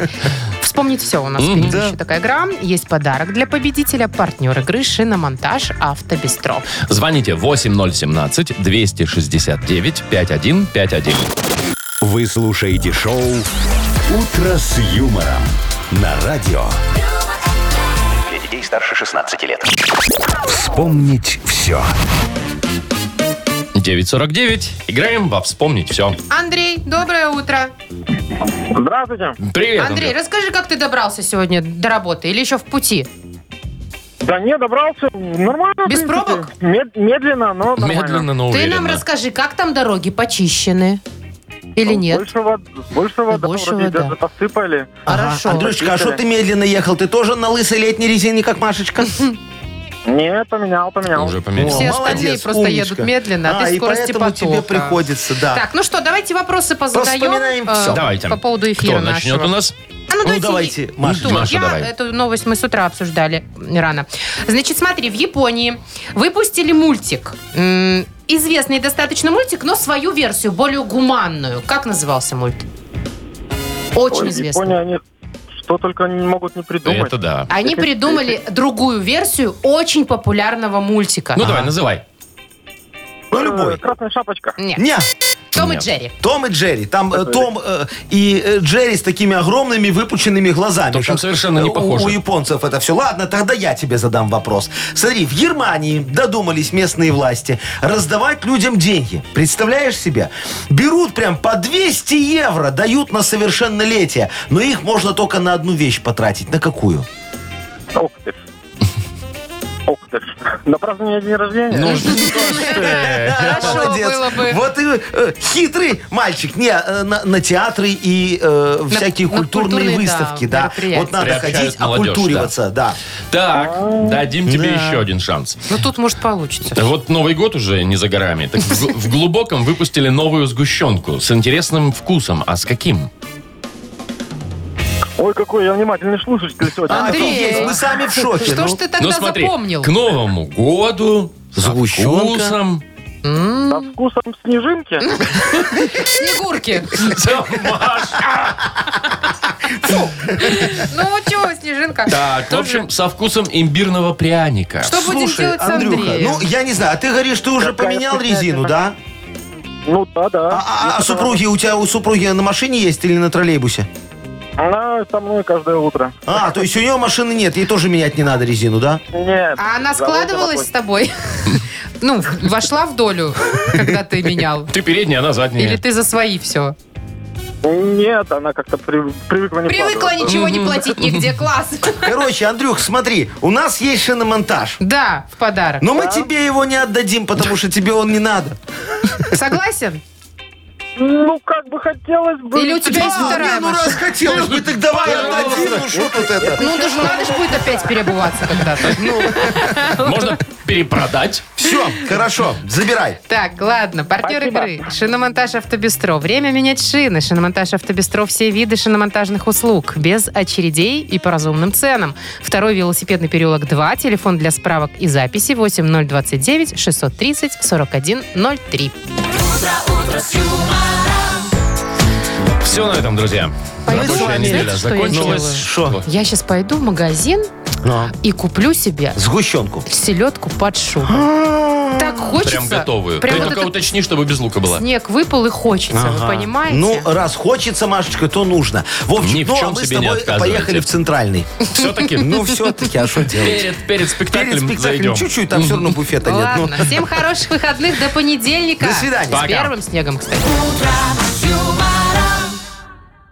Speaker 1: Вспомнить все у нас впереди
Speaker 2: Да.
Speaker 1: еще такая игра. Есть подарок для победителя. Партнер игры «Шиномонтаж Автобестро».
Speaker 3: Звоните 8017-269-5151.
Speaker 4: Вы слушаете шоу «Утро с юмором» на радио.
Speaker 7: Для детей старше 16 лет.
Speaker 4: Вспомнить все.
Speaker 3: 949. Играем во «Вспомнить все».
Speaker 1: Андрей, доброе утро.
Speaker 5: Здравствуйте.
Speaker 3: Привет,
Speaker 1: Андрей,
Speaker 3: Андрей.
Speaker 1: расскажи, как ты добрался сегодня до работы или еще в пути?
Speaker 5: Да не, добрался. Нормально. в
Speaker 1: Без
Speaker 5: принципе.
Speaker 1: пробок?
Speaker 5: Мед- медленно, но нормально.
Speaker 3: Медленно, но
Speaker 1: Ты
Speaker 3: уверенно.
Speaker 1: нам расскажи, как там дороги почищены? Или нет?
Speaker 5: Больше, вод... Больше воды
Speaker 1: Больше
Speaker 5: вроде
Speaker 1: вода.
Speaker 5: даже посыпали.
Speaker 1: Хорошо.
Speaker 2: Андрюшечка, а что ты медленно ехал? Ты тоже на лысой летней резине, как Машечка? [LAUGHS]
Speaker 5: Нет, поменял, поменял.
Speaker 3: Уже поменялся.
Speaker 1: Все
Speaker 2: О,
Speaker 1: остальные
Speaker 2: молодец,
Speaker 1: просто
Speaker 2: умничка.
Speaker 1: едут медленно, а,
Speaker 2: А,
Speaker 1: ты
Speaker 2: и
Speaker 1: скорости
Speaker 2: поэтому
Speaker 1: потока.
Speaker 2: тебе приходится, да.
Speaker 1: Так, ну что, давайте вопросы позадаем.
Speaker 2: Вспоминаем
Speaker 1: э,
Speaker 2: всё.
Speaker 3: Давайте.
Speaker 1: По поводу эфира
Speaker 3: Кто начнет
Speaker 1: нашего.
Speaker 3: у нас?
Speaker 1: А ну,
Speaker 2: давайте, Маша.
Speaker 1: Кто?
Speaker 3: Маша,
Speaker 1: Я
Speaker 3: давай.
Speaker 1: эту новость мы с утра обсуждали рано. Значит, смотри, в Японии выпустили мультик. Известный достаточно мультик, но свою версию, более гуманную. Как назывался мульт? Очень
Speaker 5: Ой,
Speaker 1: известный.
Speaker 5: Япония, они что только не могут не придумать.
Speaker 3: Это да.
Speaker 1: Они придумали другую версию очень популярного мультика.
Speaker 3: Ну, давай, называй.
Speaker 2: любой.
Speaker 5: Красная шапочка.
Speaker 1: Нет.
Speaker 2: Не,
Speaker 1: Том и. Джерри.
Speaker 2: Том и Джерри. Там э, Том э, и э, Джерри с такими огромными выпученными глазами.
Speaker 3: В общем,
Speaker 2: Как,
Speaker 3: совершенно не
Speaker 2: э, у-
Speaker 3: похоже.
Speaker 2: У, японцев это все. Ладно, тогда я тебе задам вопрос. Смотри, в Германии додумались местные власти раздавать людям деньги. Представляешь себе? Берут прям по 200 евро, дают на совершеннолетие. Но их можно только на одну вещь потратить. На какую?
Speaker 5: Ух ты. Ух ты. На празднование дня рождения?
Speaker 3: Ну, что ж ты.
Speaker 1: Хорошо
Speaker 2: Молодец.
Speaker 1: было бы.
Speaker 2: Вот и э, хитрый мальчик. Не, э, на, на театры и э, всякие
Speaker 1: на
Speaker 2: культурные
Speaker 1: культурные,
Speaker 2: выставки.
Speaker 1: да,
Speaker 2: Да,
Speaker 1: мероприятия.
Speaker 2: Вот надо
Speaker 3: Приобщают
Speaker 2: ходить,
Speaker 3: молодежь,
Speaker 2: окультуриваться. Да.
Speaker 3: Так, дадим тебе
Speaker 2: Да.
Speaker 3: еще один шанс.
Speaker 1: Ну, тут, может, получится.
Speaker 3: Вот Новый год уже не за горами. Так в, в глубоком выпустили новую сгущенку с интересным вкусом. А с каким?
Speaker 5: Ой, какой я внимательный слушатель сегодня.
Speaker 1: Андрей.
Speaker 2: Офигеть, мы сами в шоке.
Speaker 1: Что
Speaker 2: ну.
Speaker 1: ж ты тогда
Speaker 3: ну смотри,
Speaker 1: запомнил?
Speaker 3: к Новому году со
Speaker 2: Сгущенка.
Speaker 3: вкусом.
Speaker 5: Со вкусом снежинки? [LAUGHS]
Speaker 1: Снегурки. Ну, чего, Снежинка?
Speaker 3: Так, в
Speaker 1: Тоже-
Speaker 3: общем, со вкусом имбирного пряника.
Speaker 1: Что будем
Speaker 2: Слушай,
Speaker 1: делать с
Speaker 2: Андрюха,
Speaker 1: Андреем?
Speaker 2: ну я не знаю, а ты говоришь, ты уже
Speaker 5: Какая
Speaker 2: поменял
Speaker 5: вкуснятина.
Speaker 2: резину, да?
Speaker 5: Ну да, да.
Speaker 2: А, а- а супруги у тебя у супруги на машине есть или на троллейбусе?
Speaker 5: Она со мной каждое утро.
Speaker 2: А, то есть у нее машины нет, ей тоже менять не надо резину, да?
Speaker 5: Нет.
Speaker 1: А она складывалась с тобой? Ну, вошла в долю, когда ты менял?
Speaker 3: Ты передняя, она задняя.
Speaker 1: Или ты за свои все?
Speaker 5: Нет, она как-то при- привыкла не
Speaker 1: Привыкла
Speaker 5: вкладываться.
Speaker 1: ничего не платить нигде, класс.
Speaker 2: Короче, Андрюх, смотри, у нас есть шиномонтаж.
Speaker 1: Да, в подарок.
Speaker 2: Но мы тебе его не отдадим, потому что тебе он не надо.
Speaker 1: Согласен?
Speaker 5: Ну, как бы хотелось бы...
Speaker 1: Или у тебя есть
Speaker 2: А,
Speaker 1: вторая
Speaker 2: не, ну раз
Speaker 1: машина?
Speaker 2: хотелось бы, так давай отдадим. Ну что тут это?
Speaker 1: Ну, даже надо же будет опять переобуваться когда-то. [LAUGHS]
Speaker 3: Можно перепродать.
Speaker 2: Все, хорошо, забирай.
Speaker 1: Так, ладно, партнер
Speaker 5: Спасибо.
Speaker 1: игры. Шиномонтаж Автобестро. Время менять шины. Шиномонтаж Автобестро. Все виды шиномонтажных услуг. Без очередей и по разумным ценам. Второй велосипедный переулок 2. Телефон для справок и записи 8029 630 4103.
Speaker 3: Все на этом, друзья.
Speaker 1: Пойду,
Speaker 3: Рабочая
Speaker 1: знаете,
Speaker 3: неделя
Speaker 1: что я
Speaker 3: закончилась.
Speaker 2: Что?
Speaker 1: Я сейчас пойду в магазин
Speaker 2: Ну,
Speaker 1: и куплю себе
Speaker 2: Сгущенку.
Speaker 1: селедку под шубой. Так хочется.
Speaker 3: Прям готовую.
Speaker 1: Прям
Speaker 3: Ты
Speaker 1: вот
Speaker 3: только
Speaker 1: этот
Speaker 3: уточни, чтобы без лука была.
Speaker 1: снег выпал и хочется, вы понимаете?
Speaker 2: Ну, раз хочется, Машечка, то нужно. Вовчик,
Speaker 3: Ни в
Speaker 2: ну, а
Speaker 3: чем
Speaker 2: мы с
Speaker 3: себе не
Speaker 2: тобой
Speaker 3: отказывайте.
Speaker 2: поехали в Центральный.
Speaker 3: Все-таки
Speaker 2: Ну, все-таки, а что делать?
Speaker 3: перед, перед
Speaker 2: Перед
Speaker 3: спектаклем
Speaker 2: спектаклем
Speaker 3: зайдем.
Speaker 2: чуть-чуть, там все равно буфета нет. Ну,
Speaker 1: Ладно, всем хороших выходных до понедельника.
Speaker 2: До свидания.
Speaker 1: С
Speaker 3: Пока.
Speaker 1: первым снегом, кстати.